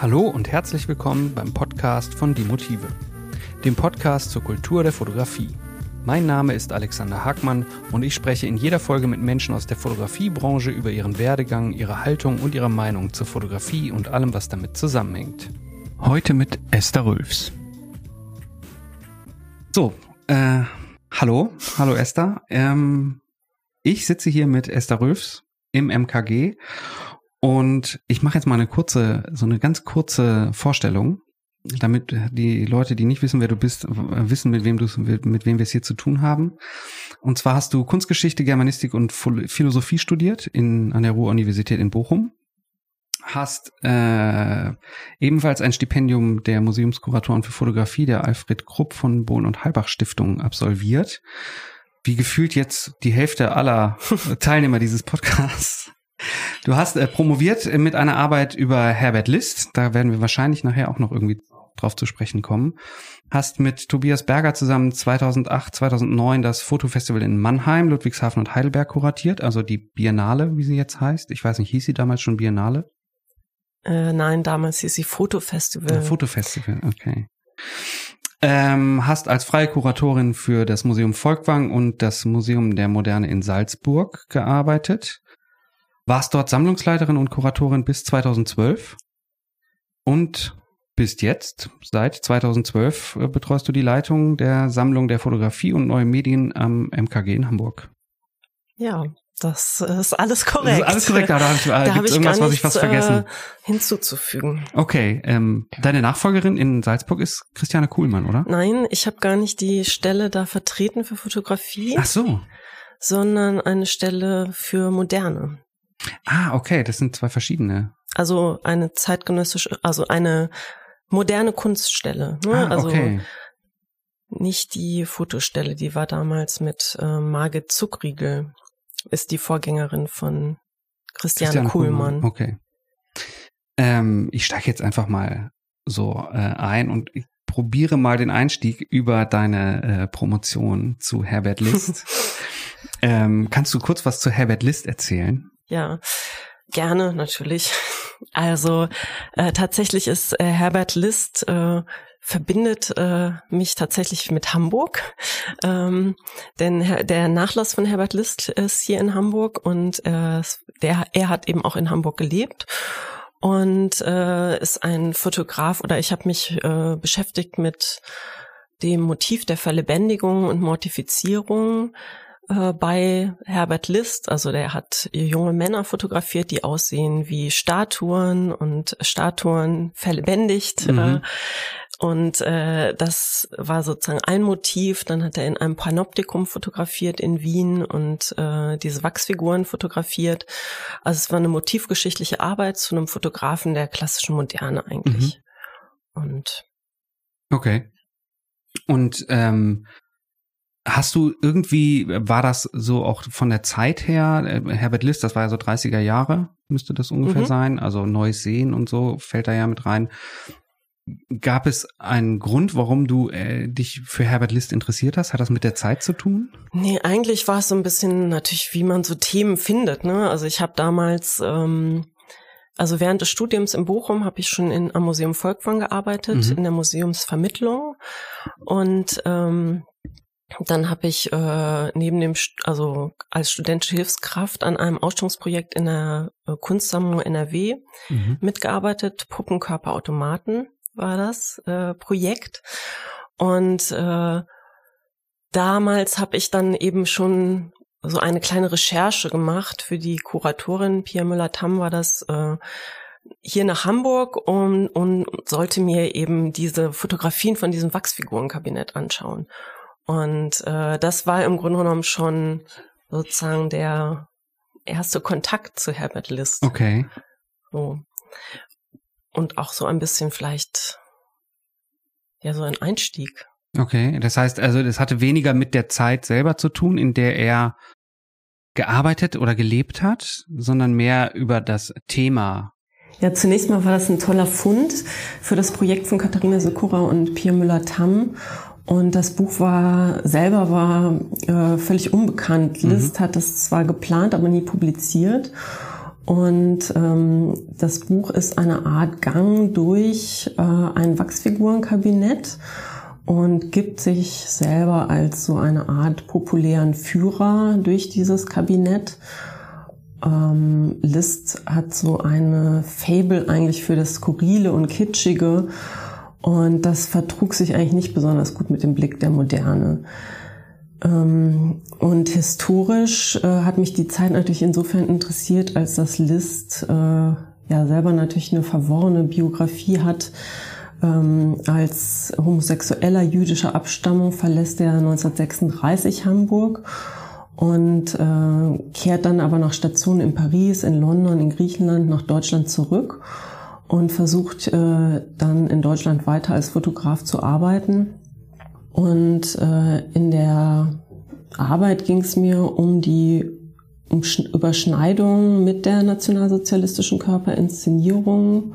Hallo und herzlich willkommen beim Podcast von Die Motive, dem Podcast zur Kultur der Fotografie. Mein Name ist Alexander Hagmann und ich spreche in jeder Folge mit Menschen aus der Fotografiebranche über ihren Werdegang, ihre Haltung und ihre Meinung zur Fotografie und allem, was damit zusammenhängt. Heute mit Esther Rülfs. So, äh, hallo, hallo Esther. Ähm, ich sitze hier mit Esther Rülfs im MKG und ich mache jetzt mal eine kurze, so eine ganz kurze Vorstellung, damit die Leute, die nicht wissen, wer du bist, wissen, mit wem du mit wem wir es hier zu tun haben. Und zwar hast du Kunstgeschichte, Germanistik und Philosophie studiert in, an der Ruhr-Universität in Bochum. Hast äh, ebenfalls ein Stipendium der Museumskuratoren für Fotografie der Alfred Krupp von Bohn und Halbach Stiftung absolviert. Wie gefühlt jetzt die Hälfte aller Teilnehmer dieses Podcasts Du hast äh, promoviert mit einer Arbeit über Herbert List. Da werden wir wahrscheinlich nachher auch noch irgendwie drauf zu sprechen kommen. Hast mit Tobias Berger zusammen 2008, 2009 das Fotofestival in Mannheim, Ludwigshafen und Heidelberg kuratiert, also die Biennale, wie sie jetzt heißt. Ich weiß nicht, hieß sie damals schon Biennale? Äh, nein, damals hieß sie Fotofestival. Ja, Fotofestival, okay. Ähm, hast als freie Kuratorin für das Museum Volkwang und das Museum der Moderne in Salzburg gearbeitet warst dort Sammlungsleiterin und Kuratorin bis 2012 und bist jetzt, seit 2012, äh, betreust du die Leitung der Sammlung der Fotografie und neue Medien am MKG in Hamburg. Ja, das ist alles korrekt. Das ist alles korrekt, aber da habe ich, da hab ich irgendwas, nichts, was ich fast vergessen. Äh, hinzuzufügen. Okay, ähm, deine Nachfolgerin in Salzburg ist Christiane Kuhlmann, oder? Nein, ich habe gar nicht die Stelle da vertreten für Fotografie. Ach so. Sondern eine Stelle für Moderne. Ah, okay, das sind zwei verschiedene. Also eine zeitgenössische, also eine moderne Kunststelle. Ne? Ah, also okay. nicht die Fotostelle, die war damals mit äh, Margit Zuckriegel, ist die Vorgängerin von Christian, Christian Kuhlmann. Kuhlmann. Okay. Ähm, ich steige jetzt einfach mal so äh, ein und ich probiere mal den Einstieg über deine äh, Promotion zu Herbert List. ähm, kannst du kurz was zu Herbert List erzählen? Ja, gerne natürlich. Also äh, tatsächlich ist äh, Herbert List äh, verbindet äh, mich tatsächlich mit Hamburg, ähm, denn der Nachlass von Herbert List ist hier in Hamburg und äh, der er hat eben auch in Hamburg gelebt. Und äh, ist ein Fotograf oder ich habe mich äh, beschäftigt mit dem Motiv der Verlebendigung und Mortifizierung äh, bei Herbert List. Also der hat junge Männer fotografiert, die aussehen wie Statuen und Statuen verlebendigt. Mhm. Äh, und äh, das war sozusagen ein Motiv. Dann hat er in einem Panoptikum fotografiert in Wien und äh, diese Wachsfiguren fotografiert. Also es war eine motivgeschichtliche Arbeit zu einem Fotografen der klassischen Moderne eigentlich. Mhm. Und okay. Und ähm, Hast du irgendwie, war das so auch von der Zeit her, äh, Herbert List, das war ja so 30er Jahre, müsste das ungefähr mhm. sein, also Neues Sehen und so fällt da ja mit rein. Gab es einen Grund, warum du äh, dich für Herbert List interessiert hast? Hat das mit der Zeit zu tun? Nee, eigentlich war es so ein bisschen natürlich, wie man so Themen findet. Ne? Also ich habe damals, ähm, also während des Studiums in Bochum habe ich schon in, am Museum Volkwang gearbeitet, mhm. in der Museumsvermittlung. Und ähm, dann habe ich äh, neben dem, also als studentische Hilfskraft an einem Ausstellungsprojekt in der äh, Kunstsammlung NRW mhm. mitgearbeitet. Puppenkörperautomaten war das äh, Projekt. Und äh, damals habe ich dann eben schon so eine kleine Recherche gemacht für die Kuratorin Pia Müller-Tamm war das äh, hier nach Hamburg und, und sollte mir eben diese Fotografien von diesem Wachsfigurenkabinett anschauen. Und äh, das war im Grunde genommen schon sozusagen der erste Kontakt zu Herbert List. Okay. So. Und auch so ein bisschen vielleicht, ja, so ein Einstieg. Okay, das heißt also, das hatte weniger mit der Zeit selber zu tun, in der er gearbeitet oder gelebt hat, sondern mehr über das Thema. Ja, zunächst mal war das ein toller Fund für das Projekt von Katharina Sekura und Pia Müller-Tamm. Und das Buch war selber war äh, völlig unbekannt. Mhm. List hat das zwar geplant, aber nie publiziert. Und ähm, das Buch ist eine Art Gang durch äh, ein Wachsfigurenkabinett und gibt sich selber als so eine Art populären Führer durch dieses Kabinett. Ähm, List hat so eine Fable eigentlich für das Skurrile und Kitschige und das vertrug sich eigentlich nicht besonders gut mit dem Blick der Moderne. Ähm, und historisch äh, hat mich die Zeit natürlich insofern interessiert, als das List äh, ja selber natürlich eine verworrene Biografie hat. Ähm, als homosexueller jüdischer Abstammung verlässt er 1936 Hamburg und äh, kehrt dann aber nach Stationen in Paris, in London, in Griechenland nach Deutschland zurück und versucht äh, dann in Deutschland weiter als Fotograf zu arbeiten. Und äh, in der Arbeit ging es mir um die Überschneidung mit der nationalsozialistischen Körperinszenierung,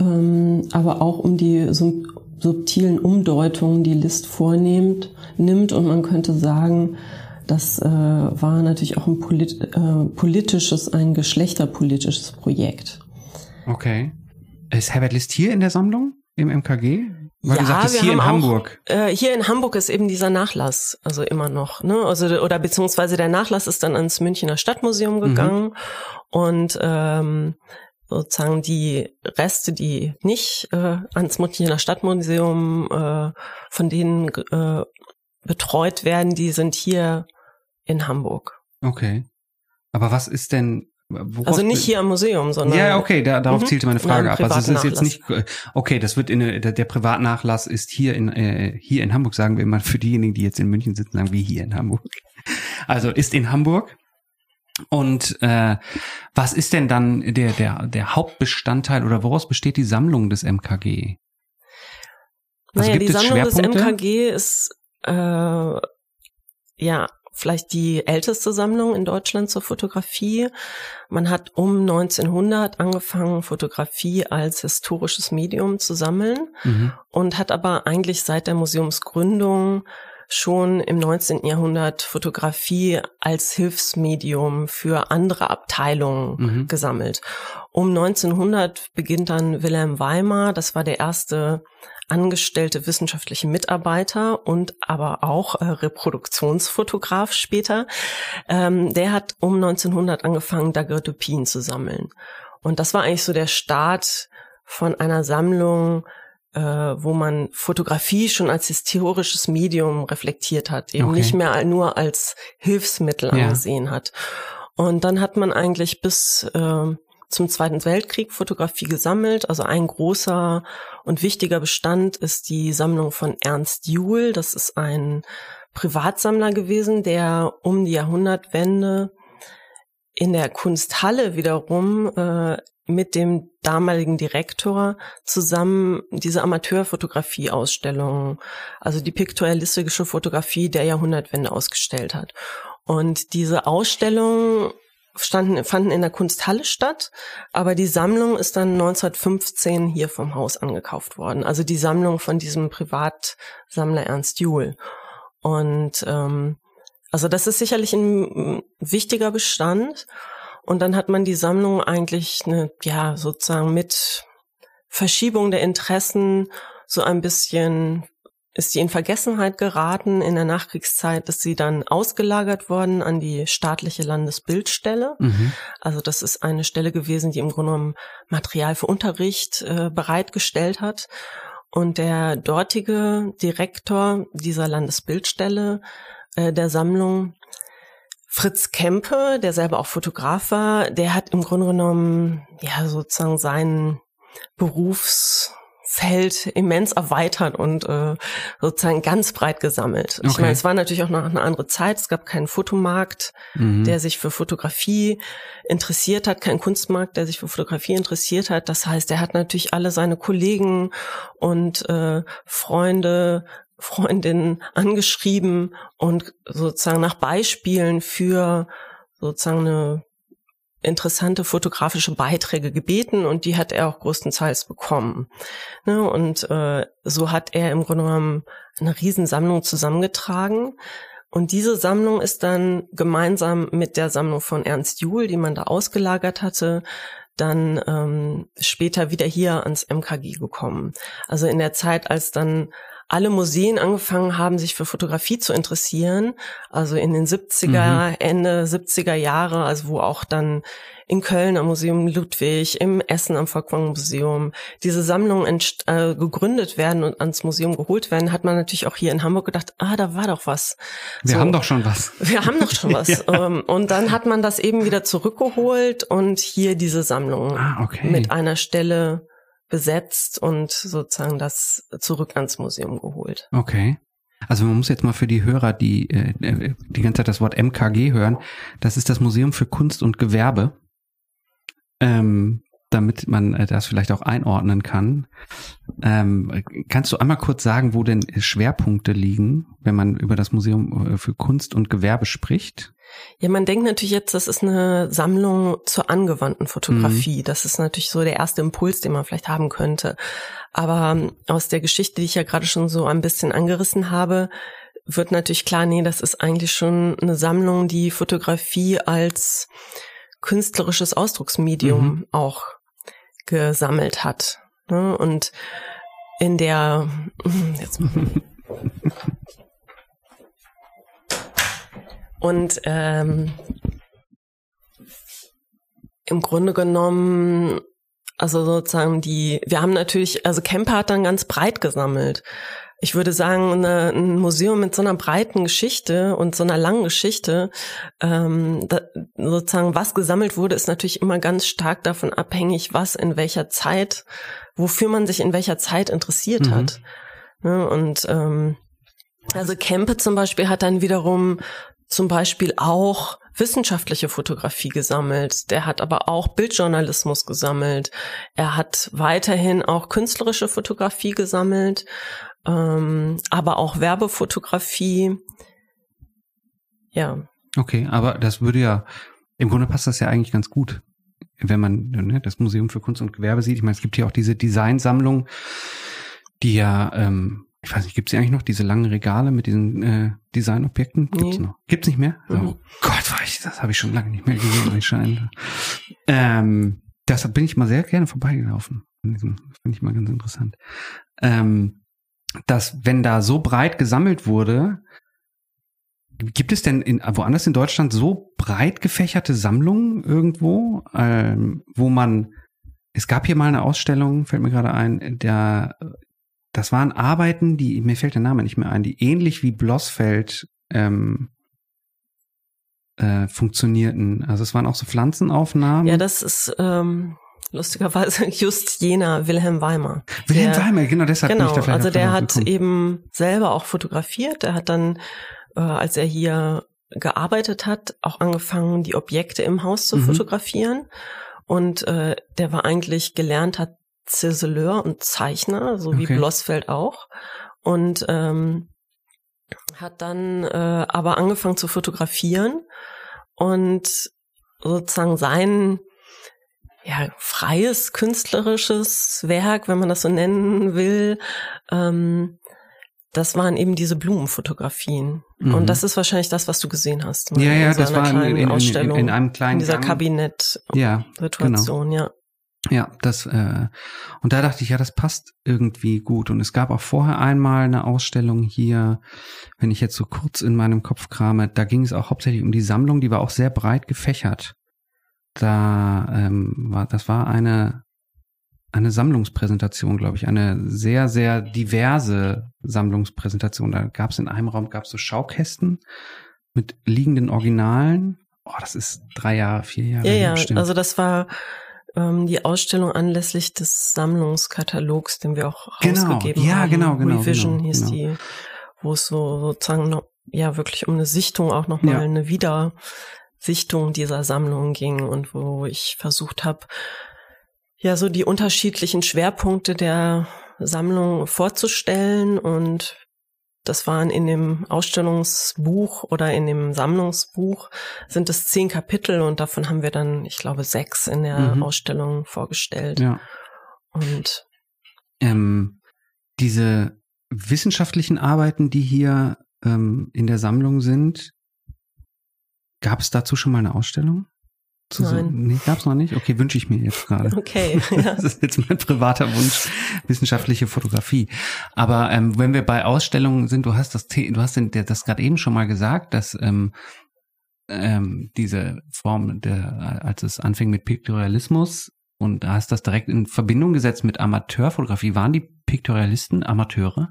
ähm, aber auch um die subtilen Umdeutungen, die List vornimmt, nimmt. Und man könnte sagen, das äh, war natürlich auch ein polit äh, politisches, ein geschlechterpolitisches Projekt. Okay. Ist Herbert List hier in der Sammlung im MKG? Weil ja, du sagtest, hier in Hamburg. Auch, äh, hier in Hamburg ist eben dieser Nachlass, also immer noch, ne? Also oder beziehungsweise der Nachlass ist dann ans Münchner Stadtmuseum mhm. gegangen mhm. und ähm, sozusagen die Reste, die nicht äh, ans Münchner Stadtmuseum äh, von denen äh, betreut werden, die sind hier in Hamburg. Okay. Aber was ist denn also nicht hier am Museum, sondern. Ja, okay, da, darauf mhm. zielte meine Frage ab. Also es ist jetzt nicht, okay, das wird in der, der Privatnachlass ist hier in äh, hier in Hamburg, sagen wir immer für diejenigen, die jetzt in München sitzen, sagen wir hier in Hamburg. Also ist in Hamburg. Und äh, was ist denn dann der der der Hauptbestandteil oder woraus besteht die Sammlung des MKG? Also naja, die Sammlung des MKG ist äh, ja vielleicht die älteste Sammlung in Deutschland zur Fotografie. Man hat um 1900 angefangen, Fotografie als historisches Medium zu sammeln mhm. und hat aber eigentlich seit der Museumsgründung schon im 19. Jahrhundert Fotografie als Hilfsmedium für andere Abteilungen mhm. gesammelt. Um 1900 beginnt dann Wilhelm Weimar, das war der erste angestellte wissenschaftliche Mitarbeiter und aber auch äh, Reproduktionsfotograf später. Ähm, der hat um 1900 angefangen, Daguerreotypien zu sammeln. Und das war eigentlich so der Start von einer Sammlung, äh, wo man Fotografie schon als historisches Medium reflektiert hat, eben okay. nicht mehr nur als Hilfsmittel ja. angesehen hat. Und dann hat man eigentlich bis äh, zum Zweiten Weltkrieg Fotografie gesammelt. Also ein großer und wichtiger Bestand ist die Sammlung von Ernst Juhl. Das ist ein Privatsammler gewesen, der um die Jahrhundertwende in der Kunsthalle wiederum äh, mit dem damaligen Direktor zusammen diese Amateurfotografie-Ausstellung, also die piktorialistische Fotografie der Jahrhundertwende ausgestellt hat. Und diese Ausstellung standen, fanden in der Kunsthalle statt, aber die Sammlung ist dann 1915 hier vom Haus angekauft worden. Also die Sammlung von diesem Privatsammler Ernst Juhl. Und ähm, also das ist sicherlich ein wichtiger Bestand. Und dann hat man die Sammlung eigentlich eine, ja, sozusagen mit Verschiebung der Interessen so ein bisschen ist die in Vergessenheit geraten. In der Nachkriegszeit ist sie dann ausgelagert worden an die staatliche Landesbildstelle. Mhm. Also das ist eine Stelle gewesen, die im Grunde genommen Material für Unterricht äh, bereitgestellt hat. Und der dortige Direktor dieser Landesbildstelle äh, der Sammlung, Fritz Kempe, der selber auch Fotograf war, der hat im Grunde genommen ja sozusagen seinen Berufs Feld immens erweitert und äh, sozusagen ganz breit gesammelt. Okay. Ich meine, es war natürlich auch noch eine andere Zeit. Es gab keinen Fotomarkt, mhm. der sich für Fotografie interessiert hat, keinen Kunstmarkt, der sich für Fotografie interessiert hat. Das heißt, er hat natürlich alle seine Kollegen und äh, Freunde, Freundinnen angeschrieben und sozusagen nach Beispielen für sozusagen eine interessante fotografische Beiträge gebeten und die hat er auch größtenteils bekommen. Ne, und äh, so hat er im Grunde genommen eine Riesensammlung zusammengetragen. Und diese Sammlung ist dann gemeinsam mit der Sammlung von Ernst Juhl, die man da ausgelagert hatte, dann ähm, später wieder hier ans MKG gekommen. Also in der Zeit, als dann alle Museen angefangen haben, sich für Fotografie zu interessieren, also in den 70er, mhm. Ende 70er Jahre, also wo auch dann in Köln am Museum Ludwig, im Essen am Volkwang Museum diese Sammlungen äh, gegründet werden und ans Museum geholt werden, hat man natürlich auch hier in Hamburg gedacht, ah, da war doch was. Wir so, haben doch schon was. Wir haben doch schon was. ja. Ähm, und dann hat man das eben wieder zurückgeholt und hier diese Sammlung ah, okay. mit einer Stelle besetzt und sozusagen das zurück ans Museum geholt. Okay. Also man muss jetzt mal für die Hörer, die äh, äh die ganze Zeit das Wort MKG hören, das ist das Museum für Kunst und Gewerbe, ähm, damit man äh, das vielleicht auch einordnen kann. Ähm, kannst du einmal kurz sagen, wo denn Schwerpunkte liegen, wenn man über das Museum äh, für Kunst und Gewerbe spricht? Ja, man denkt natürlich jetzt, das ist eine Sammlung zur angewandten Fotografie. Mhm. Das ist natürlich so der erste Impuls, den man vielleicht haben könnte. Aber ähm, aus der Geschichte, die ich ja gerade schon so ein bisschen angerissen habe, wird natürlich klar, nee, das ist eigentlich schon eine Sammlung, die Fotografie als künstlerisches Ausdrucksmedium mhm. auch gesammelt hat. Ne? Und in der jetzt Und ähm, im Grunde genommen, also sozusagen die, wir haben natürlich, also Kemper hat dann ganz breit gesammelt. Ich würde sagen, eine, ein Museum mit so einer breiten Geschichte und so einer langen Geschichte, ähm, da, sozusagen was gesammelt wurde, ist natürlich immer ganz stark davon abhängig, was in welcher Zeit, wofür man sich in welcher Zeit interessiert mhm. hat. Ne? Und ähm, also Kempe zum Beispiel hat dann wiederum zum Beispiel auch wissenschaftliche Fotografie gesammelt. Der hat aber auch Bildjournalismus gesammelt. Er hat weiterhin auch künstlerische Fotografie gesammelt, ähm, aber auch Werbefotografie. Ja. Okay, aber das würde ja, im Grunde passt das ja eigentlich ganz gut, wenn man ne, das Museum für Kunst und Gewerbe sieht. Ich meine, es gibt hier auch diese Designsammlung, die ja ähm, ich weiß nicht, gibt es eigentlich noch diese langen Regale mit diesen äh, Designobjekten? Gibt's nee. noch? Gibt's nicht mehr? Mhm. Oh Gott, war ich, das habe ich schon lange nicht mehr gesehen anscheinend. ähm, deshalb bin ich mal sehr gerne vorbeigelaufen. Finde ich mal ganz interessant. Ähm, dass, wenn da so breit gesammelt wurde, gibt es denn in, woanders in Deutschland so breit gefächerte Sammlungen irgendwo, ähm, wo man es gab hier mal eine Ausstellung, fällt mir gerade ein, der das waren Arbeiten, die, mir fällt der Name nicht mehr ein, die ähnlich wie Blossfeld ähm, äh, funktionierten. Also es waren auch so Pflanzenaufnahmen. Ja, das ist ähm, lustigerweise just jener Wilhelm Weimer. Wilhelm der, Weimer, genau deshalb genau, bin ich da vielleicht Also der hat gekommen. eben selber auch fotografiert. Der hat dann, äh, als er hier gearbeitet hat, auch angefangen, die Objekte im Haus zu mhm. fotografieren. Und äh, der war eigentlich gelernter Ziseleur und Zeichner, so wie okay. Blossfeld auch. Und ähm, hat dann äh, aber angefangen zu fotografieren und sozusagen sein ja, freies künstlerisches Werk, wenn man das so nennen will, ähm, das waren eben diese Blumenfotografien. Mhm. Und das ist wahrscheinlich das, was du gesehen hast. Ja, ja, das war in, in, in, in, einem kleinen in dieser Kabinett-Situation, ja, genau. ja. Ja, das äh, und da dachte ich, ja, das passt irgendwie gut. Und es gab auch vorher einmal eine Ausstellung hier, wenn ich jetzt so kurz in meinem Kopf krame, da ging es auch hauptsächlich um die Sammlung, die war auch sehr breit gefächert. Da ähm, war, das war eine eine Sammlungspräsentation, glaube ich, eine sehr sehr diverse Sammlungspräsentation. Da gab es in einem Raum gab es so Schaukästen mit liegenden Originalen. Oh, das ist drei Jahre, vier Jahre. Ja, ja. Bestimmt. Also das war ähm, die Ausstellung anlässlich des Sammlungskatalogs, den wir auch genau. rausgegeben ja, haben. Genau, genau, Revision genau, hieß genau. die, wo es so sozusagen noch, ja wirklich um eine Sichtung auch nochmal, ja. eine Wiedersichtung dieser Sammlung ging und wo ich versucht habe, ja, so die unterschiedlichen Schwerpunkte der Sammlung vorzustellen und das waren in dem Ausstellungsbuch oder in dem Sammlungsbuch sind es zehn Kapitel und davon haben wir dann, ich glaube, sechs in der mhm. Ausstellung vorgestellt. Ja. Und ähm, diese wissenschaftlichen Arbeiten, die hier ähm, in der Sammlung sind. Gab es dazu schon mal eine Ausstellung? Nein. So, nee, gab's noch nicht? Okay, wünsche ich mir jetzt gerade. Okay. Ja. Das ist jetzt mein privater Wunsch, wissenschaftliche Fotografie. Aber ähm, wenn wir bei Ausstellungen sind, du hast das, du hast das gerade eben schon mal gesagt, dass ähm, ähm, diese Form, der, als es anfing mit Piktorialismus und da hast das direkt in Verbindung gesetzt mit Amateurfotografie. Waren die Piktorialisten Amateure?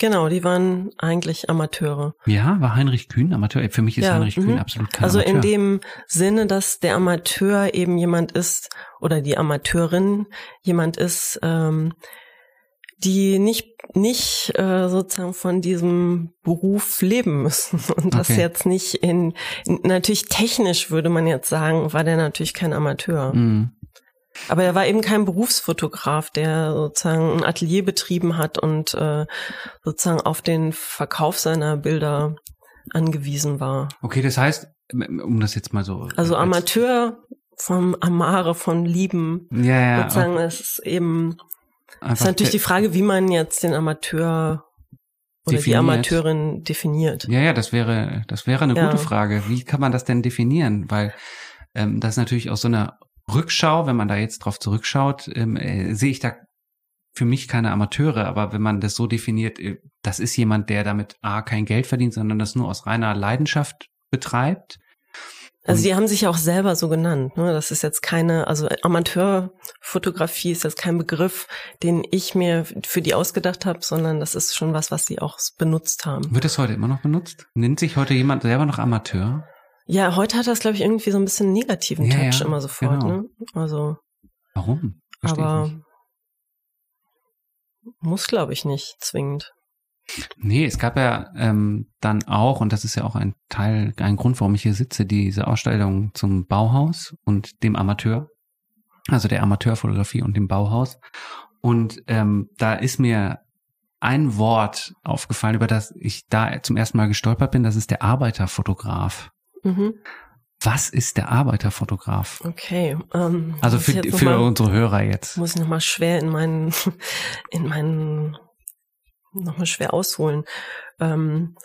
Genau, die waren eigentlich Amateure. Ja, war Heinrich Kühn Amateur? Für mich ist Ja, Heinrich mhm. Kühn absolut kein Also Amateur. in dem Sinne, dass der Amateur eben jemand ist oder die Amateurin jemand ist, ähm, die nicht nicht äh, sozusagen von diesem Beruf leben müssen und das Okay. jetzt nicht in, in natürlich technisch würde man jetzt sagen, war der natürlich kein Amateur. Mhm. Aber er war eben kein Berufsfotograf, der sozusagen ein Atelier betrieben hat und äh, sozusagen auf den Verkauf seiner Bilder angewiesen war. Okay, das heißt, um das jetzt mal so. Also als- Amateur vom Amare, von Lieben. Ja, ja. sozusagen, es ist eben, es ist natürlich die Frage, wie man jetzt den Amateur oder die Definiert. Amateurin definiert. Ja, ja, das wäre, das wäre eine Ja. gute Frage. Wie kann man das denn definieren? Weil ähm, das ist natürlich aus so einer Rückschau, wenn man da jetzt drauf zurückschaut, ähm, äh, sehe ich da für mich keine Amateure, aber wenn man das so definiert, äh, das ist jemand, der damit A kein Geld verdient, sondern das nur aus reiner Leidenschaft betreibt. Also die haben sich ja auch selber so genannt. Ne? Das ist jetzt keine, also Amateurfotografie ist jetzt kein Begriff, den ich mir für die ausgedacht habe, sondern das ist schon was, was sie auch benutzt haben. Wird das heute immer noch benutzt? Nennt sich heute jemand selber noch Amateur? Ja, heute hat das, glaube ich, irgendwie so ein bisschen negativen Ja, Touch ja, immer sofort. genau. Ne? Also, Warum? Verstehe aber nicht. muss, glaube ich, nicht zwingend. Nee, es gab ja ähm, dann auch, und das ist ja auch ein Teil, ein Grund, warum ich hier sitze, diese Ausstellung zum Bauhaus und dem Amateur, also der Amateurfotografie und dem Bauhaus. Und ähm, da ist mir ein Wort aufgefallen, über das ich da zum ersten Mal gestolpert bin, das ist der Arbeiterfotograf. Mhm. Was ist der Arbeiterfotograf? Okay. Ähm, Also für, für mal- unsere Hörer jetzt. muss ich nochmal schwer in meinen, in meinen, nochmal schwer ausholen. Ähm,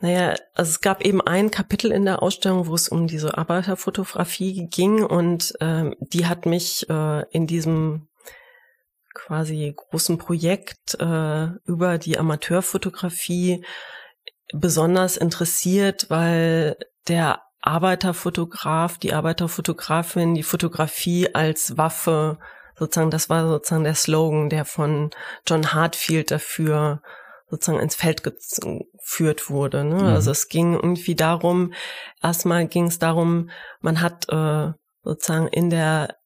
naja, also es gab eben ein Kapitel in der Ausstellung, wo es um diese Arbeiterfotografie ging und ähm, die hat mich äh, in diesem quasi großen Projekt äh, über die Amateurfotografie besonders interessiert, weil der Arbeiterfotograf, die Arbeiterfotografin, die Fotografie als Waffe, sozusagen, das war sozusagen der Slogan, der von John Hartfield dafür sozusagen ins Feld geführt wurde. Ne? Mhm. Also es ging irgendwie darum, erstmal ging es darum, man hat äh, sozusagen in der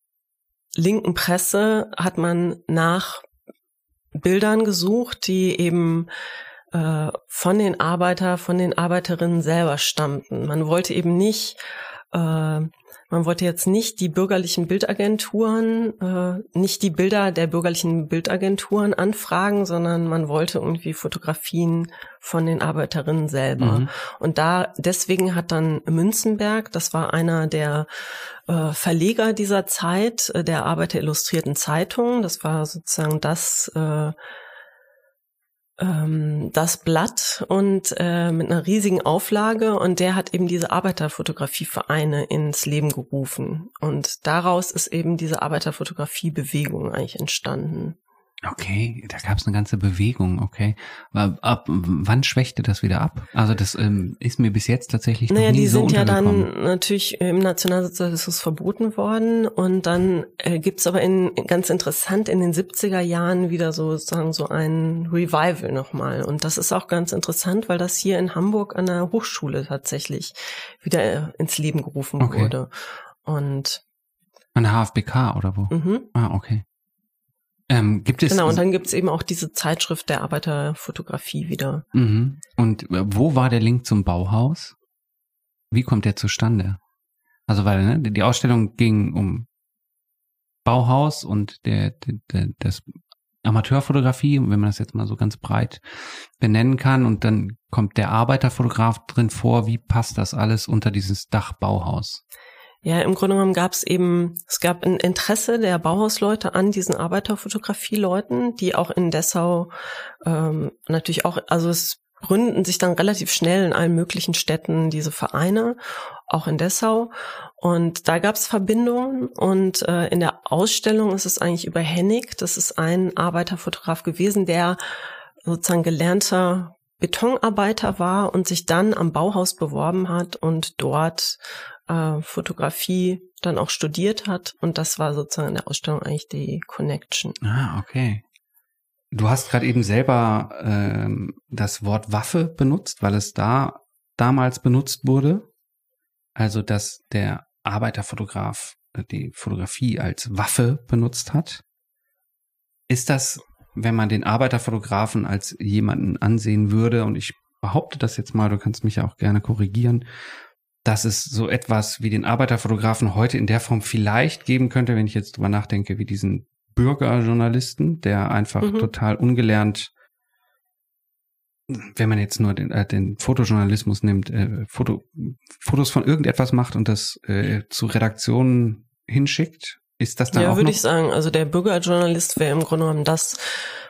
linken Presse hat man nach Bildern gesucht, die eben äh, von den Arbeiter, von den Arbeiterinnen selber stammten. Man wollte eben nicht, äh, man wollte jetzt nicht die bürgerlichen Bildagenturen, äh, nicht die Bilder der bürgerlichen Bildagenturen anfragen, sondern man wollte irgendwie Fotografien von den Arbeiterinnen selber. Mhm. Und da deswegen hat dann Münzenberg, das war einer der äh, Verleger dieser Zeit, äh, der Arbeiter Illustrierten Zeitung, das war sozusagen das äh, ähm, das Blatt und äh, mit einer riesigen Auflage und der hat eben diese Arbeiterfotografievereine ins Leben gerufen und daraus ist eben diese Arbeiterfotografiebewegung eigentlich entstanden. Okay, da gab es eine ganze Bewegung, okay. Ab, wann schwächte das wieder ab? Also das ähm, ist mir bis jetzt tatsächlich noch Naja, nie die so sind ja dann natürlich im Nationalsozialismus verboten worden und dann äh, gibt's aber in ganz interessant in den 70er Jahren wieder so sozusagen so ein Revival nochmal und das ist auch ganz interessant, weil das hier in Hamburg an der Hochschule tatsächlich wieder äh, ins Leben gerufen Okay. wurde und An der HFBK oder wo? mhm. Ah, okay. Ähm, gibt es genau und dann gibt's eben auch diese Zeitschrift der Arbeiterfotografie wieder. mhm. und äh, wo war der Link zum Bauhaus? Wie kommt der zustande? Also weil ne, die Ausstellung ging um Bauhaus und der, der, der das Amateurfotografie, wenn man das jetzt mal so ganz breit benennen kann, und dann kommt der Arbeiterfotograf drin vor. Wie passt das alles unter dieses Dach Bauhaus? Ja, im Grunde genommen gab es eben, es gab ein Interesse der Bauhausleute an diesen Arbeiterfotografie-Leuten, die auch in Dessau ähm, natürlich auch, also es gründen sich dann relativ schnell in allen möglichen Städten diese Vereine, auch in Dessau. Und da gab es Verbindungen. Und äh, in der Ausstellung ist es eigentlich über Hennig. Das ist ein Arbeiterfotograf gewesen, der sozusagen gelernter Betonarbeiter war und sich dann am Bauhaus beworben hat und dort äh, Fotografie dann auch studiert hat. Und das war sozusagen in der Ausstellung eigentlich die Connection. Ah, okay. Du hast gerade eben selber ähm, das Wort Waffe benutzt, weil es da damals benutzt wurde. Also, dass der Arbeiterfotograf äh, die Fotografie als Waffe benutzt hat. Ist das, wenn man den Arbeiterfotografen als jemanden ansehen würde, und ich behaupte das jetzt mal, du kannst mich ja auch gerne korrigieren, dass es so etwas wie den Arbeiterfotografen heute in der Form vielleicht geben könnte, wenn ich jetzt drüber nachdenke, wie diesen Bürgerjournalisten, der einfach mhm. total ungelernt, wenn man jetzt nur den, äh, den Fotojournalismus nimmt, äh, Foto, Fotos von irgendetwas macht und das äh, zu Redaktionen hinschickt, ist das dann ja, auch würde ich sagen. Also der Bürgerjournalist wäre im Grunde genommen das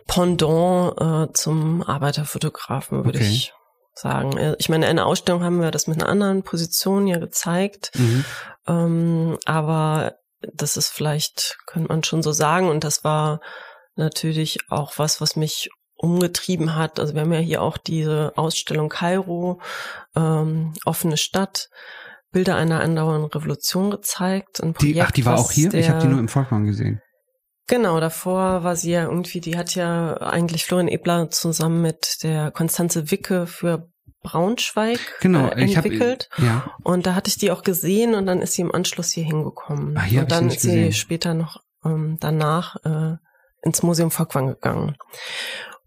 Pendant äh, zum Arbeiterfotografen, würde okay. ich sagen. Äh, ich meine, in einer Ausstellung haben wir das mit einer anderen Position ja gezeigt. Mhm. Ähm, aber das ist vielleicht, könnte man schon so sagen. Und das war natürlich auch was, was mich umgetrieben hat. Also wir haben ja hier auch diese Ausstellung Kairo, ähm, offene Stadt, Bilder einer andauernden Revolution gezeigt. Ein Projekt, die, ach, die war auch hier? Der, ich habe die nur im Volkmann gesehen. Genau, davor war sie ja irgendwie, die hat ja eigentlich Florian Ebler zusammen mit der Konstanze Wicke für Braunschweig genau, äh, entwickelt. Hab, ja. Und da hatte ich die auch gesehen und dann ist sie im Anschluss hier hingekommen. Ah, hier und dann ist sie später noch ähm, danach äh, ins Museum Volkwang gegangen.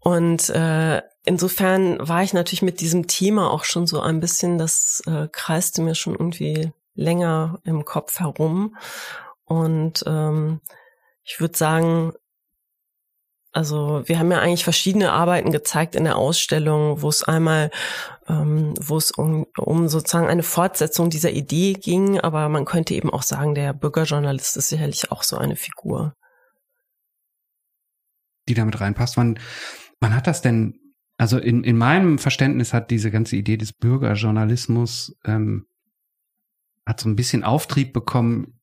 Und äh, insofern war ich natürlich mit diesem Thema auch schon so ein bisschen, das äh, kreiste mir schon irgendwie länger im Kopf herum. Und ähm, ich würde sagen, also wir haben ja eigentlich verschiedene Arbeiten gezeigt in der Ausstellung, wo es einmal, ähm, wo es um, um sozusagen eine Fortsetzung dieser Idee ging, aber man könnte eben auch sagen, der Bürgerjournalist ist sicherlich auch so eine Figur. Die damit reinpasst. Wann, wann hat das denn, also in, in meinem Verständnis hat diese ganze Idee des Bürgerjournalismus ähm, hat so ein bisschen Auftrieb bekommen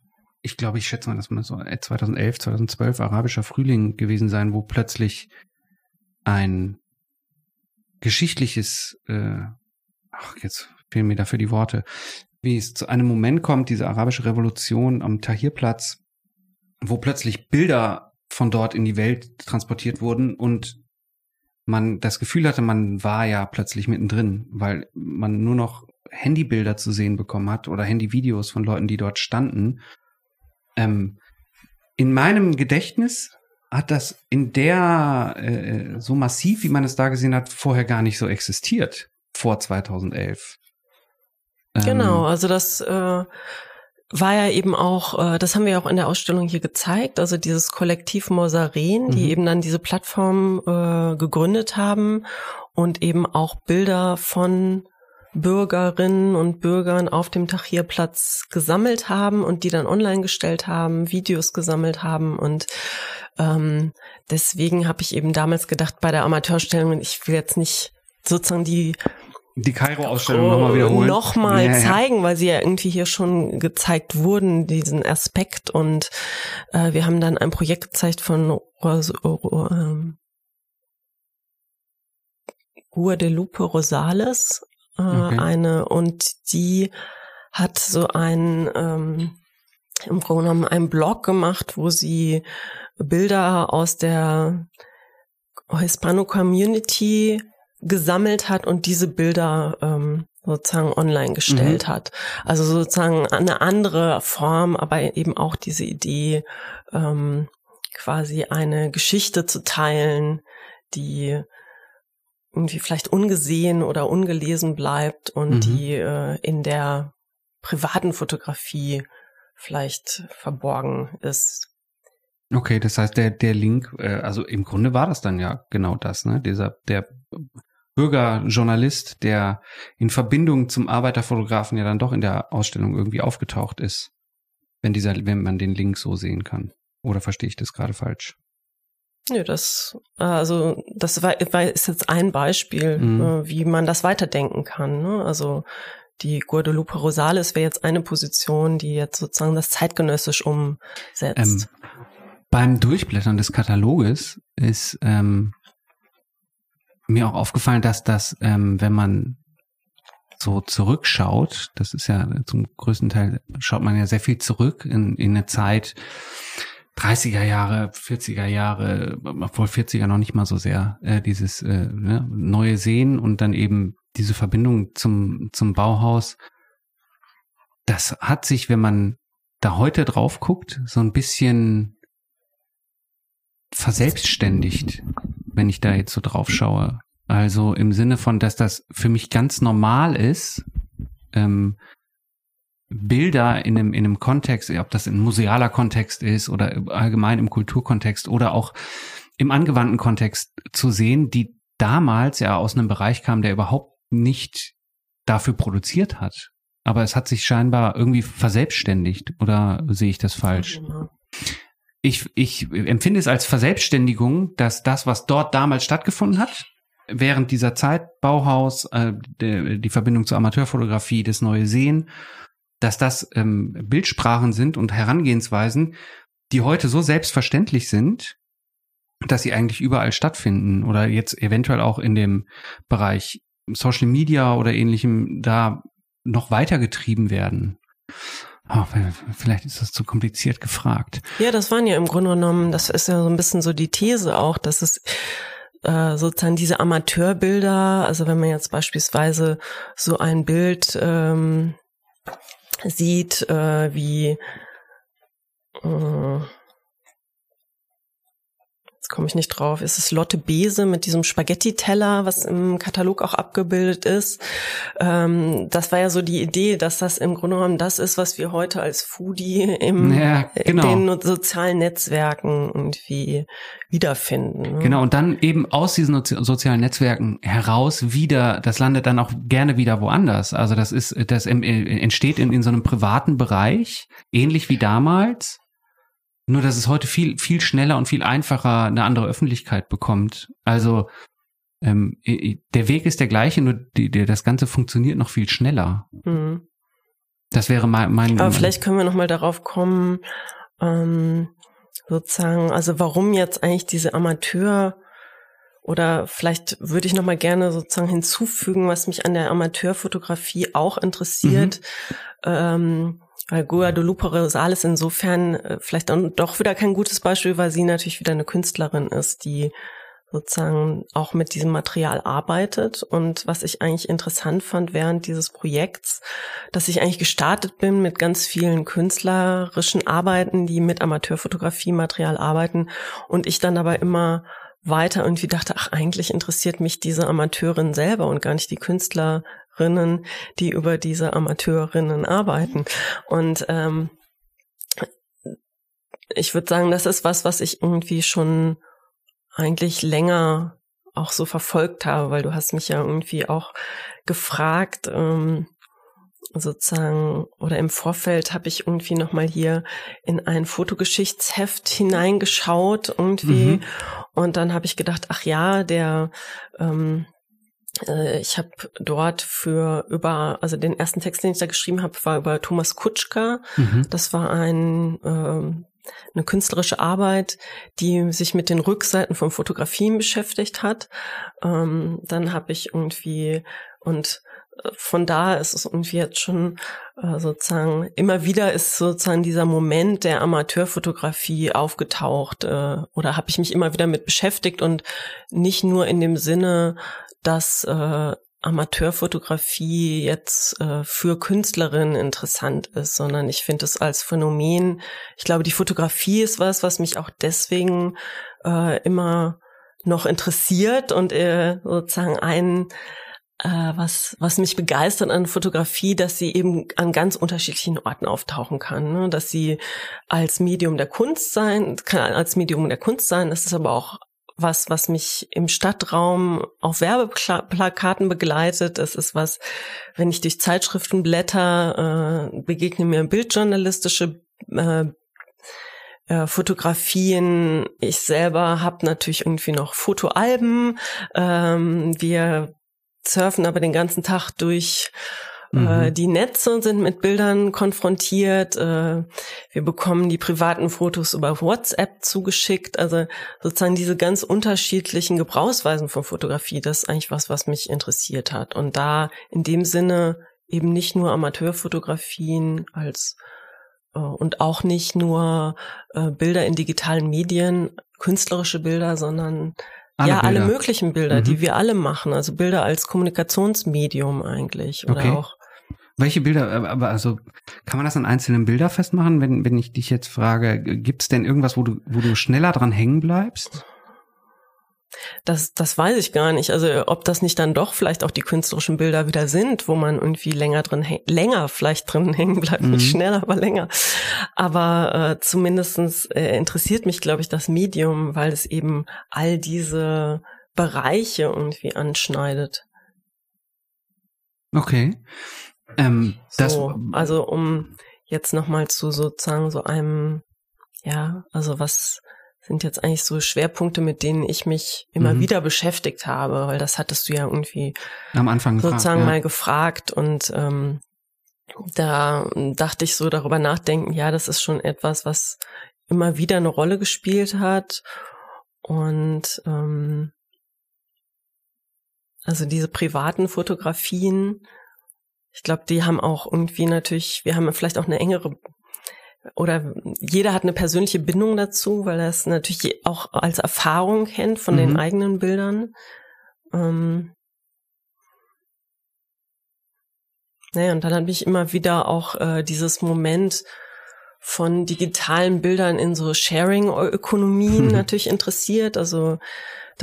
ich glaube, ich schätze mal, dass man so 2011, 2012 arabischer Frühling gewesen sein, wo plötzlich ein geschichtliches, äh, ach, jetzt fehlen mir dafür die Worte, wie es zu einem Moment kommt, diese arabische Revolution am Tahrirplatz, wo plötzlich Bilder von dort in die Welt transportiert wurden und man das Gefühl hatte, man war ja plötzlich mittendrin, weil man nur noch Handybilder zu sehen bekommen hat oder Handyvideos von Leuten, die dort standen ähm, in meinem Gedächtnis hat das in der äh, so massiv, wie man es da gesehen hat, vorher gar nicht so existiert vor 2011. Ähm, genau, also das äh, war ja eben auch, äh, das haben wir auch in der Ausstellung hier gezeigt, also dieses Kollektiv Mosaren, die mhm. eben dann diese Plattform äh, gegründet haben und eben auch Bilder von Bürgerinnen und Bürgern auf dem Tahrirplatz gesammelt haben und die dann online gestellt haben, Videos gesammelt haben und ähm, deswegen habe ich eben damals gedacht bei der Amateurstellung, ich will jetzt nicht sozusagen die die Kairo-Ausstellung nochmal wiederholen. Nochmal ja, zeigen, ja. weil sie ja irgendwie hier schon gezeigt wurden, diesen Aspekt. Und äh, wir haben dann ein Projekt gezeigt von ähm, Guadalupe Rosales, äh, okay. eine und die hat so ein ähm, im Grunde genommen einen Blog gemacht, wo sie Bilder aus der Hispano-Community gesammelt hat und diese Bilder ähm, sozusagen online gestellt mhm. hat. Also sozusagen eine andere Form, aber eben auch diese Idee, ähm, quasi eine Geschichte zu teilen, die irgendwie vielleicht ungesehen oder ungelesen bleibt und mhm. die äh, in der privaten Fotografie vielleicht verborgen ist. Okay, das heißt, der, der Link, äh, also im Grunde war das dann ja genau das, ne? Dieser, der Bürgerjournalist, der in Verbindung zum Arbeiterfotografen ja dann doch in der Ausstellung irgendwie aufgetaucht ist. Wenn dieser, wenn man den Link so sehen kann. Oder verstehe ich das gerade falsch? Nö, das, also das ist jetzt ein Beispiel, mhm. äh, wie man das weiterdenken kann. Ne? Also die Guadalupe Rosales wäre jetzt eine Position, die jetzt sozusagen das zeitgenössisch umsetzt. Ähm, beim Durchblättern des Kataloges ist ähm, mir auch aufgefallen, dass das, ähm, wenn man so zurückschaut, das ist ja zum größten Teil, schaut man ja sehr viel zurück in, in eine Zeit, 30er Jahre, 40er Jahre, obwohl 40er noch nicht mal so sehr, äh, dieses äh, ne, neue Sehen und dann eben diese Verbindung zum, zum Bauhaus. Das hat sich, wenn man da heute drauf guckt, so ein bisschen verselbstständigt, wenn ich da jetzt so drauf schaue. Also im Sinne von, dass das für mich ganz normal ist, ähm, Bilder in einem, in einem Kontext, ob das ein musealer Kontext ist oder allgemein im Kulturkontext oder auch im angewandten Kontext zu sehen, die damals ja aus einem Bereich kam, der überhaupt nicht dafür produziert hat. Aber es hat sich scheinbar irgendwie verselbstständigt oder sehe ich das falsch? Ich, ich empfinde es als Verselbstständigung, dass das, was dort damals stattgefunden hat, während dieser Zeit, Bauhaus, äh, die, die Verbindung zur Amateurfotografie, das neue Sehen dass das ähm, Bildsprachen sind und Herangehensweisen, die heute so selbstverständlich sind, dass sie eigentlich überall stattfinden oder jetzt eventuell auch in dem Bereich Social Media oder ähnlichem da noch weitergetrieben werden. Oh, vielleicht ist das zu kompliziert gefragt. Ja, das waren ja im Grunde genommen, das ist ja so ein bisschen so die These auch, dass es äh, sozusagen diese Amateurbilder, also wenn man jetzt beispielsweise so ein Bild ähm, sieht, äh, wie äh, komme ich nicht drauf, ist es Lotte Bese mit diesem Spaghetti-Teller, was im Katalog auch abgebildet ist. Ähm, das war ja so die Idee, dass das im Grunde genommen das ist, was wir heute als Foodie im, ja, genau. in den sozialen Netzwerken irgendwie wiederfinden. Ne? Genau, und dann eben aus diesen sozialen Netzwerken heraus wieder, das landet dann auch gerne wieder woanders. Also das ist, das entsteht in, in so einem privaten Bereich, ähnlich wie damals nur, dass es heute viel, viel schneller und viel einfacher eine andere Öffentlichkeit bekommt. Also ähm, der Weg ist der gleiche, nur die, die, das Ganze funktioniert noch viel schneller. Mhm. Das wäre mein, mein. Aber vielleicht können wir noch mal darauf kommen, ähm, sozusagen, also warum jetzt eigentlich diese Amateur oder vielleicht würde ich noch mal gerne sozusagen hinzufügen, was mich an der Amateurfotografie auch interessiert. Mhm. Ähm, Guadalupe Rosales insofern äh, vielleicht dann doch wieder kein gutes Beispiel, weil sie natürlich wieder eine Künstlerin ist, die sozusagen auch mit diesem Material arbeitet. Und was ich eigentlich interessant fand während dieses Projekts, dass ich eigentlich gestartet bin mit ganz vielen künstlerischen Arbeiten, die mit Amateurfotografie-Material arbeiten und ich dann aber immer weiter irgendwie dachte, ach, eigentlich interessiert mich diese Amateurin selber und gar nicht die Künstler, Amateurinnen, die über diese Amateurinnen arbeiten. Und ähm, ich würde sagen, das ist was, was ich irgendwie schon eigentlich länger auch so verfolgt habe, weil du hast mich ja irgendwie auch gefragt, ähm, sozusagen oder im Vorfeld habe ich irgendwie noch mal hier in ein Fotogeschichtsheft hineingeschaut irgendwie mhm. und dann habe ich gedacht, ach ja, der ähm, äh, ich habe dort für über, also den ersten Text, den ich da geschrieben habe, war über Thomas Kutschka. Mhm. Das war ein äh, eine künstlerische Arbeit, die sich mit den Rückseiten von Fotografien beschäftigt hat. Ähm, dann habe ich irgendwie und äh, von da ist es irgendwie jetzt schon äh, sozusagen immer wieder ist sozusagen dieser Moment der Amateurfotografie aufgetaucht äh, oder habe ich mich immer wieder mit beschäftigt und nicht nur in dem Sinne dass äh, Amateurfotografie jetzt äh, für Künstlerinnen interessant ist, sondern ich finde es als Phänomen, ich glaube, die Fotografie ist was, was mich auch deswegen äh, immer noch interessiert und äh, sozusagen ein äh, was, was mich begeistert an Fotografie, dass sie eben an ganz unterschiedlichen Orten auftauchen kann. Ne? Dass sie als Medium der Kunst sein, kann als Medium der Kunst sein, das ist aber auch was, was mich im Stadtraum auf Werbeplakaten begleitet. Es ist was, wenn ich durch Zeitschriften blätter, äh, begegnen mir bildjournalistische äh, äh, Fotografien. Ich selber habe natürlich irgendwie noch Fotoalben. Ähm, wir surfen aber den ganzen Tag durch äh, mhm. die Netze sind mit Bildern konfrontiert. Äh, wir bekommen die privaten Fotos über WhatsApp zugeschickt. Also sozusagen diese ganz unterschiedlichen Gebrauchsweisen von Fotografie, das ist eigentlich was, was mich interessiert hat. Und da in dem Sinne eben nicht nur Amateurfotografien als äh, und auch nicht nur Bilder in digitalen Medien, künstlerische Bilder, sondern alle ja, Bilder. alle möglichen Bilder, mhm. die wir alle machen. Also Bilder als Kommunikationsmedium eigentlich. Oder okay. auch. Welche Bilder, äh, aber also kann man das an einzelnen Bilder festmachen, wenn, wenn ich dich jetzt frage, gibt es denn irgendwas, wo du, wo du schneller dran hängen bleibst? Das, das weiß ich gar nicht. Also ob das nicht dann doch vielleicht auch die künstlerischen Bilder wieder sind, wo man irgendwie länger drin länger vielleicht drin hängen bleibt, mhm. nicht schneller, aber länger. Aber äh, zumindestens äh, interessiert mich, glaube ich, das Medium, weil es eben all diese Bereiche irgendwie anschneidet. Okay. Ähm, so, also um jetzt nochmal zu sozusagen so einem, ja, also was sind jetzt eigentlich so Schwerpunkte, mit denen ich mich immer mhm. wieder beschäftigt habe, weil das hattest du ja irgendwie am Anfang sozusagen gefragt, mal gefragt und ähm, da dachte ich so darüber nachdenken, ja, das ist schon etwas, was immer wieder eine Rolle gespielt hat und ähm, also diese privaten Fotografien, ich glaube, die haben auch irgendwie natürlich, wir haben vielleicht auch eine engere oder jeder hat eine persönliche Bindung dazu, weil er es natürlich auch als Erfahrung kennt von mhm. den eigenen Bildern. Ähm, naja, und dann habe ich immer wieder auch äh, dieses Moment von digitalen Bildern in so Sharing-Ökonomien mhm. natürlich interessiert. Also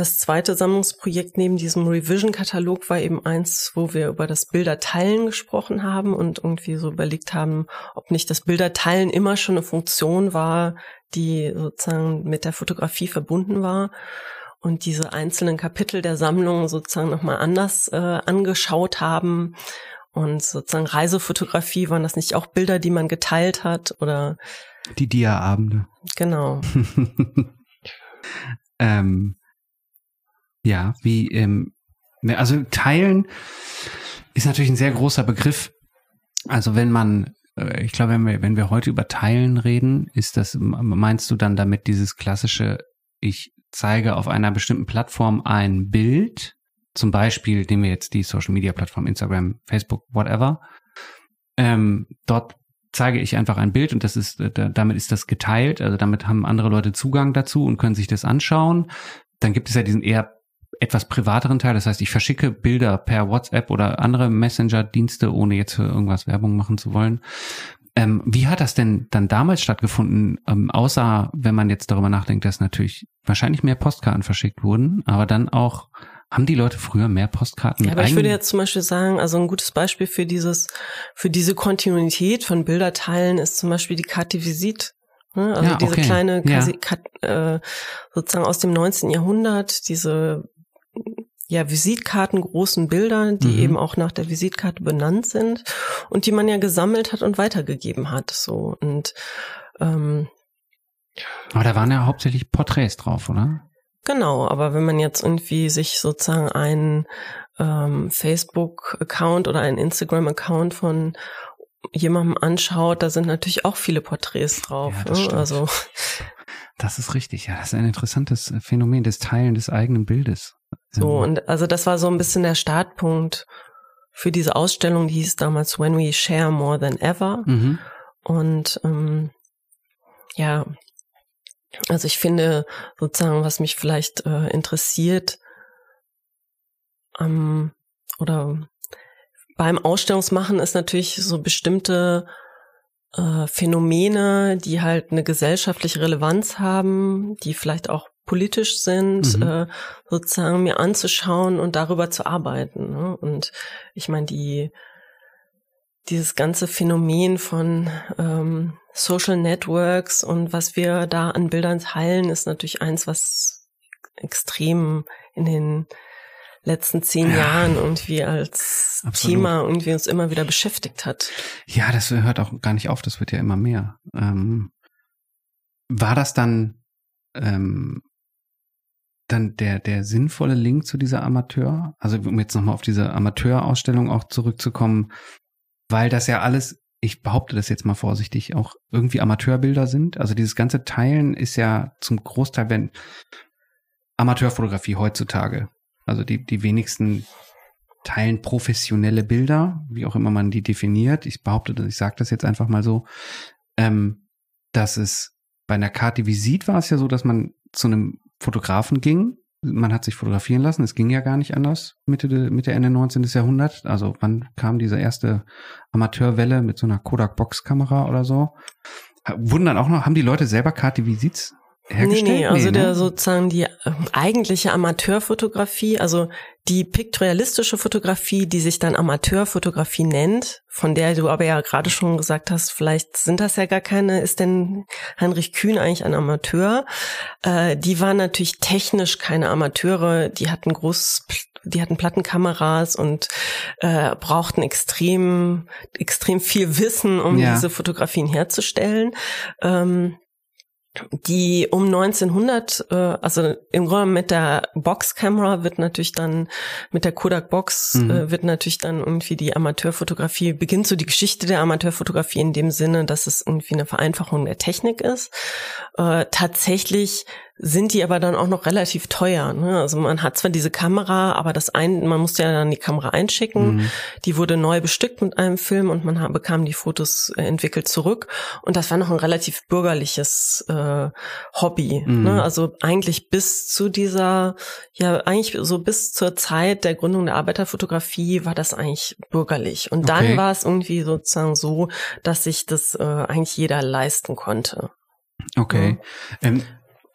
das zweite Sammlungsprojekt neben diesem Revision-Katalog war eben eins, wo wir über das Bilderteilen gesprochen haben und irgendwie so überlegt haben, ob nicht das Bilderteilen immer schon eine Funktion war, die sozusagen mit der Fotografie verbunden war und diese einzelnen Kapitel der Sammlung sozusagen nochmal anders äh, angeschaut haben. Und sozusagen Reisefotografie, waren das nicht auch Bilder, die man geteilt hat oder? Die Dia-Abende. Genau. ähm, ja, wie, ähm, ne, also teilen ist natürlich ein sehr großer Begriff. Also wenn man, äh, ich glaube, wenn wir, wenn wir heute über Teilen reden, ist das, meinst du dann damit dieses klassische, ich zeige auf einer bestimmten Plattform ein Bild, zum Beispiel nehmen wir jetzt die Social Media Plattform Instagram, Facebook, whatever. Ähm, dort zeige ich einfach ein Bild und das ist, äh, damit ist das geteilt, also damit haben andere Leute Zugang dazu und können sich das anschauen. Dann gibt es ja diesen eher etwas privateren Teil. Das heißt, ich verschicke Bilder per WhatsApp oder andere Messenger-Dienste, ohne jetzt für irgendwas Werbung machen zu wollen. Ähm, wie hat das denn dann damals stattgefunden? Ähm, außer, wenn man jetzt darüber nachdenkt, dass natürlich wahrscheinlich mehr Postkarten verschickt wurden, aber dann auch haben die Leute früher mehr Postkarten? Ja, aber ich würde jetzt zum Beispiel sagen, also ein gutes Beispiel für dieses, für diese Kontinuität von Bilderteilen ist zum Beispiel die Karte Visit. Ne? Also ja, diese okay. kleine, ja. äh, sozusagen aus dem 19. Jahrhundert, diese ja, Visitkarten, großen Bilder, die mhm. eben auch nach der Visitkarte benannt sind und die man ja gesammelt hat und weitergegeben hat. So und ähm, aber da waren ja hauptsächlich Porträts drauf, oder? Genau, aber wenn man jetzt irgendwie sich sozusagen einen ähm, Facebook-Account oder einen Instagram-Account von jemandem anschaut, da sind natürlich auch viele Porträts drauf. Ja, ne? Also das ist richtig, ja. Das ist ein interessantes Phänomen des Teilen des eigenen Bildes. So, und also das war so ein bisschen der Startpunkt für diese Ausstellung, die hieß damals When We Share More Than Ever. Mhm. Und ähm, ja, also ich finde sozusagen, was mich vielleicht äh, interessiert, ähm, oder beim Ausstellungsmachen ist natürlich so bestimmte äh, Phänomene, die halt eine gesellschaftliche Relevanz haben, die vielleicht auch politisch sind, mhm. äh, sozusagen mir anzuschauen und darüber zu arbeiten. Ne? Und ich meine, die dieses ganze Phänomen von ähm, Social Networks und was wir da an Bildern teilen, ist natürlich eins, was extrem in den letzten zehn ja. Jahren irgendwie als Absolut. Thema irgendwie uns immer wieder beschäftigt hat. Ja, das hört auch gar nicht auf, das wird ja immer mehr. Ähm, war das dann ähm, dann der der sinnvolle Link zu dieser Amateur? Also um jetzt nochmal auf diese Amateurausstellung auch zurückzukommen, weil das ja alles, ich behaupte das jetzt mal vorsichtig, auch irgendwie Amateurbilder sind. Also dieses ganze Teilen ist ja zum Großteil, wenn Amateurfotografie heutzutage. Also die die wenigsten teilen professionelle Bilder, wie auch immer man die definiert. Ich behaupte, ich sage das jetzt einfach mal so, ähm, dass es bei einer Karte Visit war es ja so, dass man zu einem Fotografen ging. Man hat sich fotografieren lassen. Es ging ja gar nicht anders Mitte, Mitte Ende 19. Jahrhundert. Also wann kam diese erste Amateurwelle mit so einer Kodak Box-Kamera oder so? Wurden dann auch noch, haben die Leute selber Karte Visits hergestellt? Nee, nee, also nee, der ne? sozusagen die äh, eigentliche Amateurfotografie, also die piktorialistische Fotografie, die sich dann Amateurfotografie nennt, von der du aber ja gerade schon gesagt hast, vielleicht sind das ja gar keine, ist denn Heinrich Kühn eigentlich ein Amateur? Äh, die waren natürlich technisch keine Amateure, die hatten groß die hatten Plattenkameras und äh, brauchten extrem extrem viel Wissen, um ja. diese Fotografien herzustellen. Ähm, die um 1900, äh, also im Grunde mit der Box-Camera wird natürlich dann, mit der Kodak Box mhm. äh, wird natürlich dann irgendwie die Amateurfotografie, beginnt so die Geschichte der Amateurfotografie in dem Sinne, dass es irgendwie eine Vereinfachung der Technik ist. Äh, tatsächlich sind die aber dann auch noch relativ teuer. Ne? Also man hat zwar diese Kamera, aber das ein, man musste ja dann die Kamera einschicken. Mhm. Die wurde neu bestückt mit einem Film und man bekam die Fotos äh, entwickelt zurück. Und das war noch ein relativ bürgerliches äh, Hobby. Mhm. Ne? Also eigentlich bis zu dieser, ja eigentlich so bis zur Zeit der Gründung der Arbeiterfotografie war das eigentlich bürgerlich. Und dann okay. war es irgendwie sozusagen so, dass sich das äh, eigentlich jeder leisten konnte. Okay. Ja. Ähm,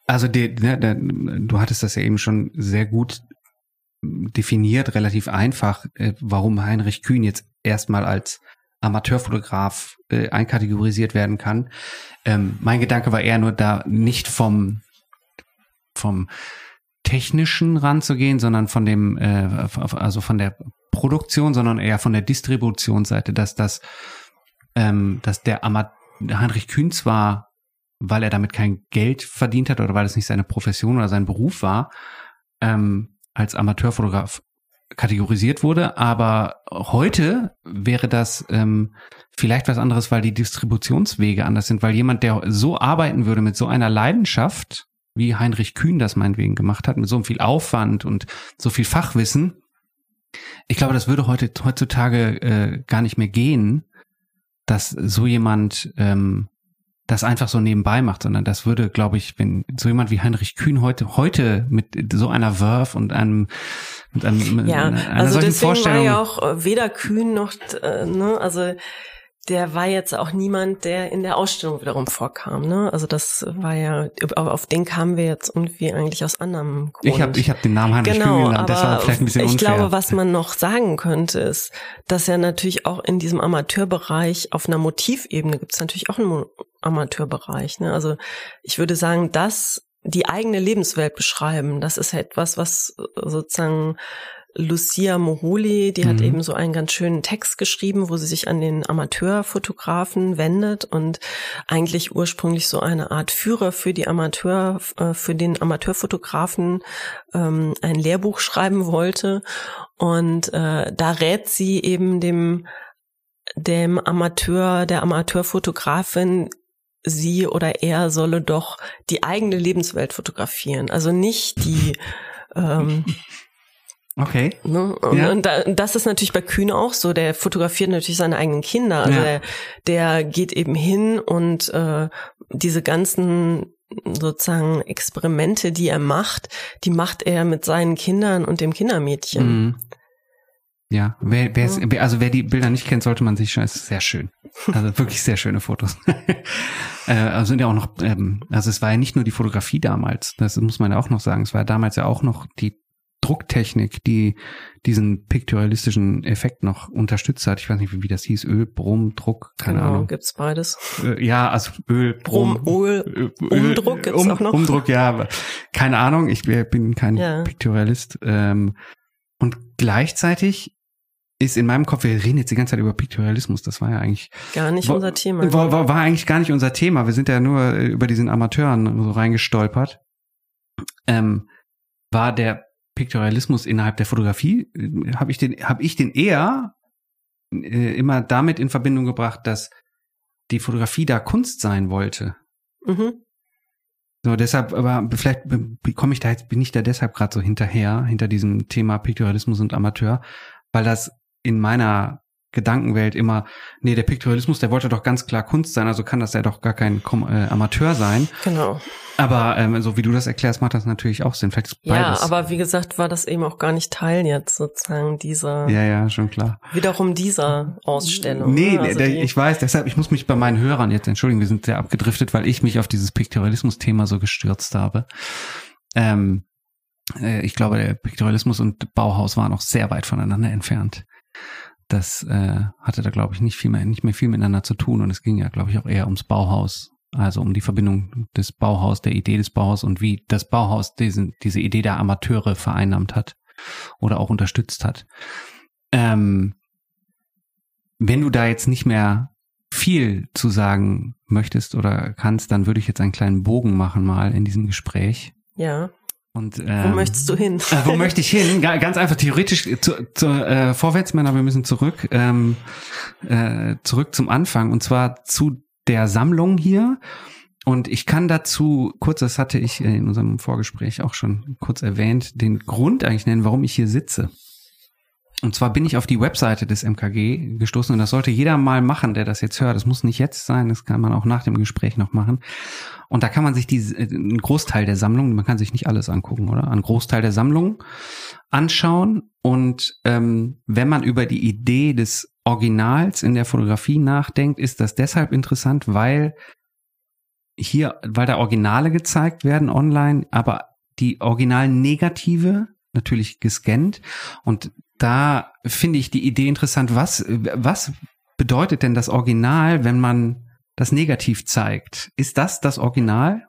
also die, ne, der, du hattest das ja eben schon sehr gut definiert, relativ einfach, äh, warum Heinrich Kühn jetzt erstmal als Amateurfotograf äh, einkategorisiert werden kann. Ähm, mein Gedanke war eher nur da nicht vom vom technischen ranzugehen, sondern von dem äh, also von der Produktion, sondern eher von der Distributionsseite, dass das ähm, dass der Ama Heinrich Kühn zwar weil er damit kein Geld verdient hat oder weil es nicht seine Profession oder sein Beruf war, ähm, als Amateurfotograf kategorisiert wurde. Aber heute wäre das ähm, vielleicht was anderes, weil die Distributionswege anders sind, weil jemand, der so arbeiten würde mit so einer Leidenschaft, wie Heinrich Kühn das meinetwegen gemacht hat, mit so viel Aufwand und so viel Fachwissen, ich glaube, das würde heute heutzutage äh, gar nicht mehr gehen, dass so jemand ähm, das einfach so nebenbei macht, sondern das würde, glaube ich, wenn so jemand wie Heinrich Kühn heute heute mit so einer Verve und einem mit einem ja, einer also solchen deswegen Vorstellung war ja auch äh, weder Kühn noch äh, ne, also der war jetzt auch niemand, der in der Ausstellung wiederum vorkam. Ne? Also das war ja, auf den kamen wir jetzt irgendwie eigentlich aus anderem Grund. Ich habe ich hab den Namen Heinrich genau, Kühn genannt, das war vielleicht ein bisschen ich unfair. Ich glaube, was man noch sagen könnte, ist, dass er natürlich auch in diesem Amateurbereich auf einer Motivebene gibt es natürlich auch einen Amateurbereich. Ne? Also ich würde sagen, dass die eigene Lebenswelt beschreiben, das ist etwas, was sozusagen Lucia Moholi, die mhm. hat eben so einen ganz schönen Text geschrieben, wo sie sich an den Amateurfotografen wendet und eigentlich ursprünglich so eine Art Führer für die Amateur, äh, für den Amateurfotografen ähm, ein Lehrbuch schreiben wollte. Und äh, da rät sie eben dem dem Amateur, der Amateurfotografin, sie oder er solle doch die eigene Lebenswelt fotografieren. Also nicht die ähm, Okay. Ne? Und, ja. und, da, das ist natürlich bei Kühn auch so. Der fotografiert natürlich seine eigenen Kinder. Also ja. der, der geht eben hin und äh, diese ganzen sozusagen Experimente, die er macht, die macht er mit seinen Kindern und dem Kindermädchen. Mhm. Ja, wer, wer also wer die Bilder nicht kennt, sollte man sich schon, es ist sehr schön. Also wirklich sehr schöne Fotos. äh, also sind ja auch noch, ähm, also es war ja nicht nur die Fotografie damals, das muss man ja auch noch sagen, es war ja damals ja auch noch die Drucktechnik, die diesen piktorialistischen Effekt noch unterstützt hat. Ich weiß nicht, wie, das hieß. Öl, Brumm, Druck, keine genau, Ahnung. gibt's beides. Äh, ja, also Öl, Brumm, Brumm Öl, Umdruck gibt's um, auch noch. Umdruck, ja. Keine Ahnung, ich bin kein ja. Piktorialist. Ähm, und gleichzeitig ist in meinem Kopf, wir reden jetzt die ganze Zeit über Piktorialismus, das war ja eigentlich gar nicht war, unser Thema. War, war, war eigentlich gar nicht unser Thema. Wir sind ja nur äh, über diesen Amateuren so reingestolpert. Ähm, war der Piktorialismus innerhalb der Fotografie, äh, habe ich den, habe ich den eher äh, immer damit in Verbindung gebracht, dass die Fotografie da Kunst sein wollte. Mhm. So, deshalb, aber vielleicht komme ich da jetzt, bin ich da deshalb gerade so hinterher, hinter diesem Thema Piktorialismus und Amateur, weil das in meiner Gedankenwelt immer, nee, der Piktorialismus, der wollte doch ganz klar Kunst sein, also kann das ja doch gar kein äh, Amateur sein. Genau. Aber ähm, so wie du das erklärst, macht das natürlich auch Sinn. Vielleicht ist beides. Ja, aber wie gesagt, war das eben auch gar nicht Teil jetzt sozusagen dieser. Ja, ja, schon klar. Wiederum dieser Ausstellung. Nee, ne? also der, ich weiß, deshalb, ich muss mich bei meinen Hörern jetzt entschuldigen, wir sind sehr abgedriftet, weil ich mich auf dieses Piktorialismus-Thema so gestürzt habe. Ähm, äh, ich glaube, der Piktorialismus und Bauhaus waren auch sehr weit voneinander entfernt. Das äh, hatte da, glaube ich, nicht viel mehr, nicht mehr viel miteinander zu tun. Und es ging ja, glaube ich, auch eher ums Bauhaus. Also um die Verbindung des Bauhaus, der Idee des Bauhaus und wie das Bauhaus diesen, diese Idee der Amateure vereinnahmt hat oder auch unterstützt hat. Ähm, wenn du da jetzt nicht mehr viel zu sagen möchtest oder kannst, dann würde ich jetzt einen kleinen Bogen machen mal in diesem Gespräch. Ja. Und, ähm, wo möchtest du hin? Äh, wo möchte ich hin? Ganz einfach theoretisch zu, zu, äh, vorwärts, Männer, wir müssen zurück, ähm, äh, zurück zum Anfang und zwar zu der Sammlung hier. Und ich kann dazu, kurz, das hatte ich in unserem Vorgespräch auch schon kurz erwähnt, den Grund eigentlich nennen, warum ich hier sitze. Und zwar bin ich auf die Webseite des MKG gestoßen und das sollte jeder mal machen, der das jetzt hört. Das muss nicht jetzt sein, das kann man auch nach dem Gespräch noch machen. Und da kann man sich die, äh, einen Großteil der Sammlung, man kann sich nicht alles angucken, oder? Ein Großteil der Sammlung anschauen. Und ähm, wenn man über die Idee des Originals in der Fotografie nachdenkt, ist das deshalb interessant, weil hier, weil da Originale gezeigt werden online, aber die originalen Negative natürlich gescannt. Und da finde ich die Idee interessant. Was, was bedeutet denn das Original, wenn man das negativ zeigt? Ist das das Original?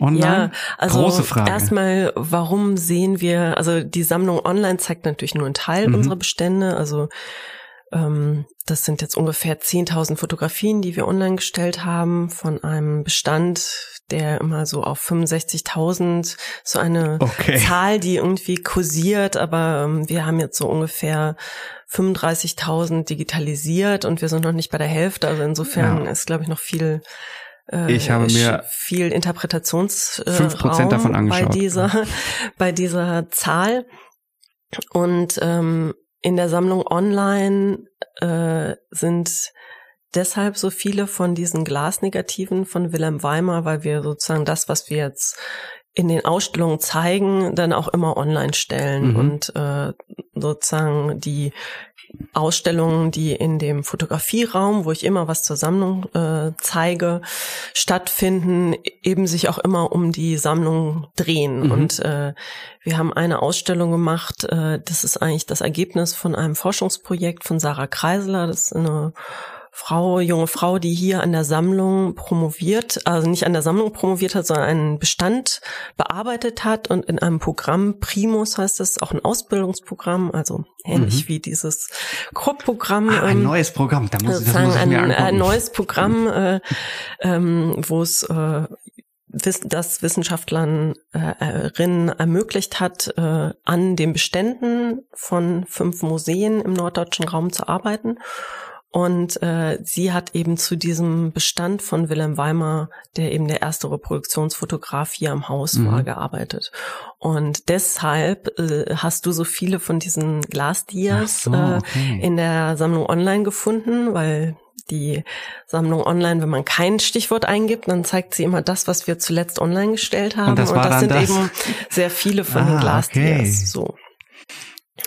Online? Ja, also Große Frage. erstmal, warum sehen wir, also die Sammlung online zeigt natürlich nur einen Teil mhm. unserer Bestände, also ähm, das sind jetzt ungefähr 10.000 Fotografien, die wir online gestellt haben von einem Bestand, der immer so auf 65.000, so eine okay. Zahl, die irgendwie kursiert, aber ähm, wir haben jetzt so ungefähr 35.000 digitalisiert und wir sind noch nicht bei der Hälfte, also insofern ja. ist, glaube ich, noch viel äh, ich habe mir viel Interpretationsraum davon angeschaut. bei dieser bei dieser Zahl und ähm, in der Sammlung online äh, sind deshalb so viele von diesen Glasnegativen von Wilhelm Weimar, weil wir sozusagen das, was wir jetzt in den Ausstellungen zeigen, dann auch immer online stellen mhm. und äh, sozusagen die Ausstellungen, die in dem Fotografieraum, wo ich immer was zur Sammlung äh, zeige, stattfinden, eben sich auch immer um die Sammlung drehen. Mhm. Und äh, wir haben eine Ausstellung gemacht, äh, das ist eigentlich das Ergebnis von einem Forschungsprojekt von Sarah Kreisler, das ist eine Frau, junge Frau, die hier an der Sammlung promoviert, also nicht an der Sammlung promoviert hat, sondern einen Bestand bearbeitet hat und in einem Programm, Primus heißt es, auch ein Ausbildungsprogramm, also ähnlich mhm. wie dieses Krupp-Programm. Ah, ein ähm, neues Programm, da muss, das muss ich mir ein, ein neues Programm, äh, ähm, wo es äh, das Wissenschaftlerinnen äh, ermöglicht hat, äh, an den Beständen von fünf Museen im norddeutschen Raum zu arbeiten. Und äh, sie hat eben zu diesem Bestand von Wilhelm Weimar, der eben der erste Reproduktionsfotograf hier am Haus mhm. war, gearbeitet. Und deshalb äh, hast du so viele von diesen Glasdias so, äh, okay. äh, in der Sammlung online gefunden, weil die Sammlung online, wenn man kein Stichwort eingibt, dann zeigt sie immer das, was wir zuletzt online gestellt haben. Und das, Und das sind das? eben sehr viele von ah, den Glasdias. Okay. So.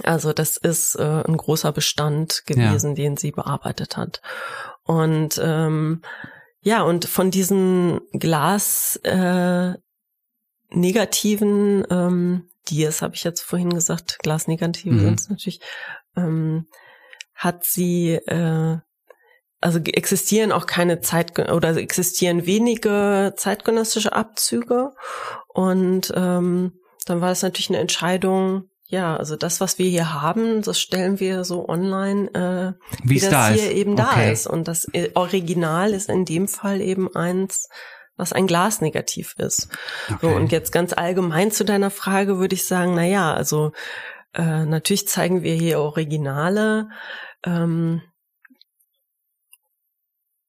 Also das ist äh, ein großer Bestand gewesen, ja. den sie bearbeitet hat. Und ähm, ja, und von diesen Glas äh, negativen ähm, Dias, habe ich jetzt vorhin gesagt, Glasnegative mhm. sind es natürlich, ähm, hat sie äh, also existieren auch keine Zeit oder existieren wenige zeitgenössische Abzüge und ähm, dann war es natürlich eine Entscheidung, ja, also das, was wir hier haben, das stellen wir so online, äh, wie, wie das da hier ist. eben da okay. ist. Und das äh, Original ist in dem Fall eben eins, was ein Glasnegativ ist. Okay. So, und jetzt ganz allgemein zu deiner Frage würde ich sagen, na ja, also äh, natürlich zeigen wir hier Originale. Ähm,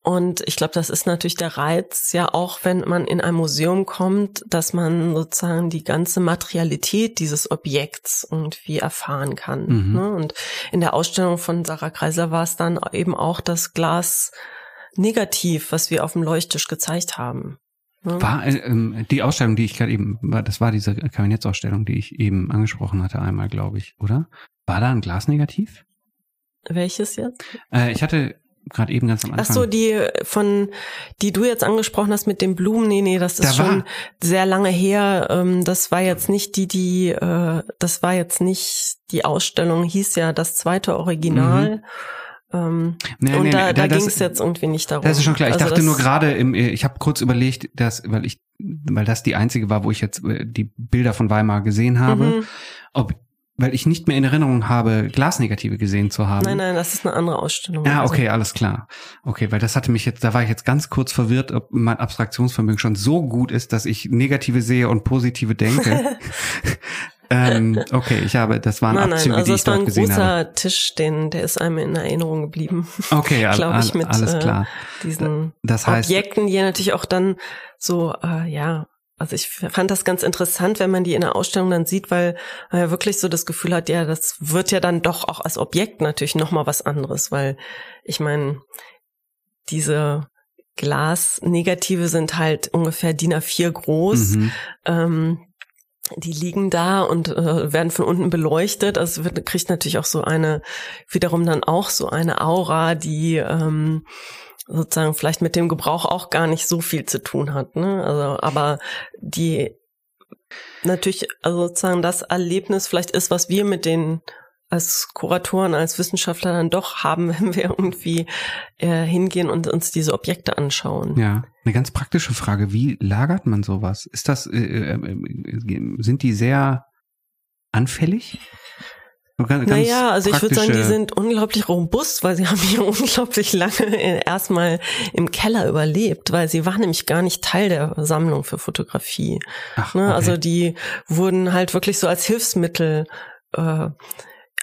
und ich glaube, das ist natürlich der Reiz, ja auch, wenn man in ein Museum kommt, dass man sozusagen die ganze Materialität dieses Objekts irgendwie erfahren kann. Mhm. Ne? Und in der Ausstellung von Sarah Kreiser war es dann eben auch das Glas negativ, was wir auf dem Leuchttisch gezeigt haben. Ne? War äh, ähm, die Ausstellung, die ich gerade eben, das war diese Kabinettsausstellung, die ich eben angesprochen hatte, einmal, glaube ich, oder? War da ein Glasnegativ? Welches jetzt? Äh, ich hatte gerade eben ganz am Anfang. Ach so, die von, die du jetzt angesprochen hast mit den Blumen, nee, nee, das ist Da schon sehr lange her. Ähm, das war jetzt nicht die, die, äh, das war jetzt nicht die Ausstellung, hieß ja das zweite Original. Ähm, Nee, und nee, da, nee, da das- ging es jetzt irgendwie nicht darum. Das ist schon klar. Ich Also dachte nur gerade, im, ich habe kurz überlegt, dass, weil ich, weil das die einzige war, wo ich jetzt äh, die Bilder von Weimar gesehen habe, Mhm. ob, weil ich nicht mehr in Erinnerung habe, Glasnegative gesehen zu haben. Nein, nein, das ist eine andere Ausstellung. Ja, Also- okay, alles klar. Okay, weil das hatte mich jetzt, da war ich jetzt ganz kurz verwirrt, ob mein Abstraktionsvermögen schon so gut ist, dass ich negative sehe und positive denke. ähm, okay, ich habe, das waren Nein, Abzüge, nein, also die ich war dort ein gesehen habe. großer Tisch, den, der ist einem in Erinnerung geblieben. Okay, all, glaub ich, mit, alles äh, klar. Diesen Das heißt, Objekten, die natürlich auch dann so, äh, ja, also ich fand das ganz interessant, wenn man die in der Ausstellung dann sieht, weil man ja wirklich so das Gefühl hat, ja, das wird ja dann doch auch als Objekt natürlich nochmal was anderes, weil ich meine, diese Glasnegative sind halt ungefähr DIN A4 groß. mhm. Ähm, die liegen da und äh, werden von unten beleuchtet. Also es wird, kriegt natürlich auch so eine, wiederum dann auch so eine Aura, die ähm, sozusagen vielleicht mit dem Gebrauch auch gar nicht so viel zu tun hat. Ne? Also, aber die natürlich, also sozusagen das Erlebnis vielleicht ist, was wir mit den als Kuratoren, als Wissenschaftler dann doch haben, wenn wir irgendwie äh, hingehen und uns diese Objekte anschauen. Ja, eine ganz praktische Frage. Wie lagert man sowas? Ist das, äh, äh, äh, sind die sehr anfällig? Naja, also ich würde sagen, die sind unglaublich robust, weil sie haben hier unglaublich lange erstmal im Keller überlebt, weil sie waren nämlich gar nicht Teil der Sammlung für Fotografie. Ach, Ne? okay. Also die wurden halt wirklich so als Hilfsmittel äh,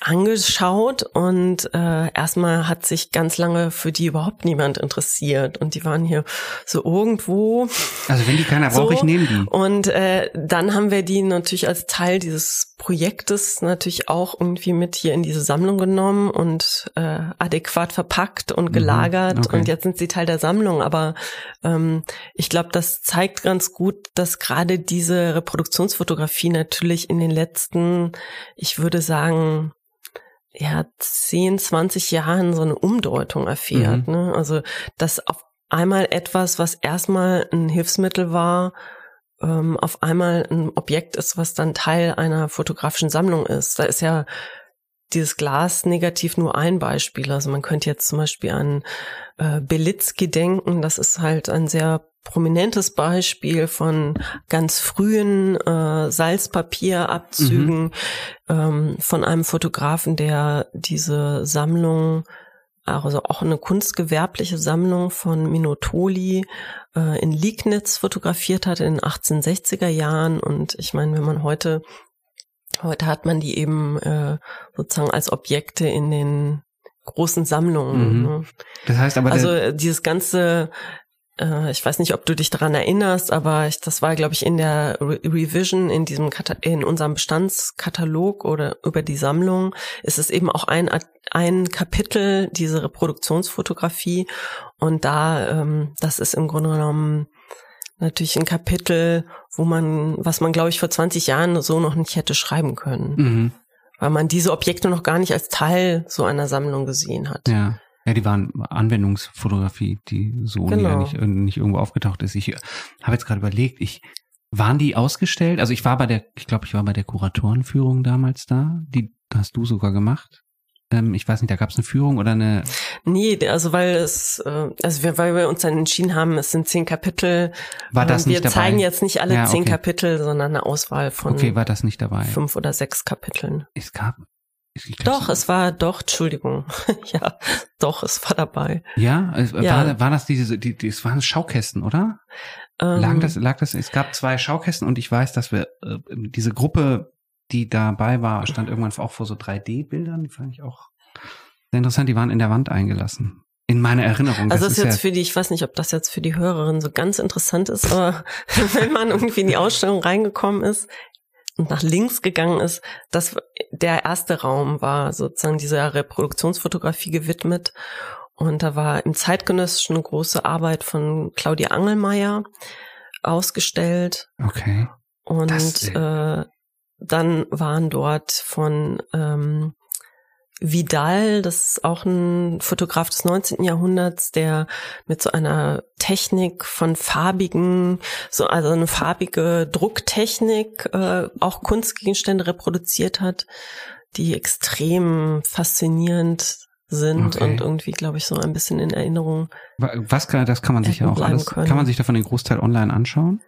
angeschaut und äh, erstmal hat sich ganz lange für die überhaupt niemand interessiert und die waren hier so irgendwo also wenn die keiner so. braucht, ich nehme die. und äh, dann haben wir die natürlich als Teil dieses Projektes natürlich auch irgendwie mit hier in diese Sammlung genommen und äh, adäquat verpackt und gelagert. Mhm, okay. Und jetzt sind sie Teil der Sammlung. Aber ähm, ich glaube, das zeigt ganz gut, dass gerade diese Reproduktionsfotografie natürlich in den letzten, ich würde sagen, ja, 10, 20 Jahren so eine Umdeutung erfährt. Mhm. Ne? Also, dass auf einmal etwas, was erstmal ein Hilfsmittel war, ähm, auf einmal ein Objekt ist, was dann Teil einer fotografischen Sammlung ist. Da ist ja dieses Glas negativ nur ein Beispiel. Also man könnte jetzt zum Beispiel an äh, Belitzky denken. Das ist halt ein sehr prominentes Beispiel von ganz frühen äh, Salzpapierabzügen ähm, von einem Fotografen, der diese Sammlung also auch eine kunstgewerbliche Sammlung von Minotoli äh, in Liegnitz fotografiert hat in den 1860er Jahren. Und ich meine, wenn man heute, heute hat man die eben äh, sozusagen als Objekte in den großen Sammlungen. Mhm. Ne? Das heißt aber, Also äh, dieses ganze, ich weiß nicht, ob du dich daran erinnerst, aber ich, das war, glaube ich, in der Re Revision, in diesem Kata in unserem Bestandskatalog oder über die Sammlung, ist es eben auch ein, ein Kapitel, diese Reproduktionsfotografie. Und da, ähm, das ist im Grunde genommen natürlich ein Kapitel, wo man, was man, glaube ich, vor 20 Jahren so noch nicht hätte schreiben können. mhm, Weil man diese Objekte noch gar nicht als Teil so einer Sammlung gesehen hat. ja. Ja, die waren Anwendungsfotografie, die so Genau. ja nicht, nicht irgendwo aufgetaucht ist. Ich habe jetzt gerade überlegt, ich waren die ausgestellt? Also ich war bei der, ich glaube, ich war bei der Kuratorenführung damals da. Die hast du sogar gemacht. Ähm, ich weiß nicht, da gab es eine Führung oder eine. Nee, also weil es, äh, also wir, weil wir uns dann entschieden haben, es sind zehn Kapitel. War das wir nicht dabei? zeigen jetzt nicht alle Ja, zehn okay. Kapitel, sondern eine Auswahl von Okay, war das nicht dabei? fünf oder sechs Kapiteln. Es gab. Doch, es war doch, Entschuldigung. ja, doch, es war dabei. Ja, es, Ja. War, war das diese, die, die, es waren Schaukästen, oder? Ähm, Lagen das, lag das, es gab zwei Schaukästen und ich weiß, dass wir, äh, diese Gruppe, die dabei war, stand irgendwann auch vor so 3D-Bildern, die fand ich auch sehr interessant, die waren in der Wand eingelassen. In meiner Erinnerung. Also das das ist jetzt ja, für die, ich weiß nicht, ob das jetzt für die Hörerin so ganz interessant ist, aber wenn man irgendwie in die Ausstellung reingekommen ist und nach links gegangen ist, das der erste Raum war sozusagen dieser Reproduktionsfotografie gewidmet. Und da war im Zeitgenössischen eine große Arbeit von Claudia Angelmeier ausgestellt. okay. Und äh, dann waren dort von ähm, Vidal, das ist auch ein Fotograf des 19. Jahrhunderts, der mit so einer Technik von farbigen, so also eine farbige Drucktechnik äh, auch Kunstgegenstände reproduziert hat, die extrem faszinierend sind Okay. und irgendwie, glaube ich, so ein bisschen in Erinnerung. Wa- Was kann, das kann man sich ja auch alles, können. kann man sich davon den Großteil online anschauen?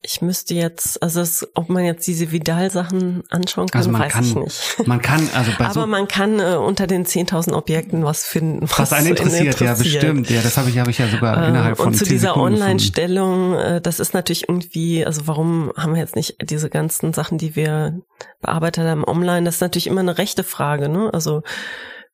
Ich müsste jetzt, also es, ob man jetzt diese Vidal-Sachen anschauen kann, Also weiß kann, ich nicht. man kann, also bei Aber so, man kann äh, unter den 10.000 Objekten was finden, was, was einen interessiert, ja, interessiert. bestimmt. Ja, das habe ich, habe ich ja sogar Ähm, innerhalb von und zu 10 dieser. Online-Stellung, äh, das ist natürlich irgendwie, also warum haben wir jetzt nicht diese ganzen Sachen, die wir bearbeitet haben, online? Das ist natürlich immer eine rechte Frage, ne? Also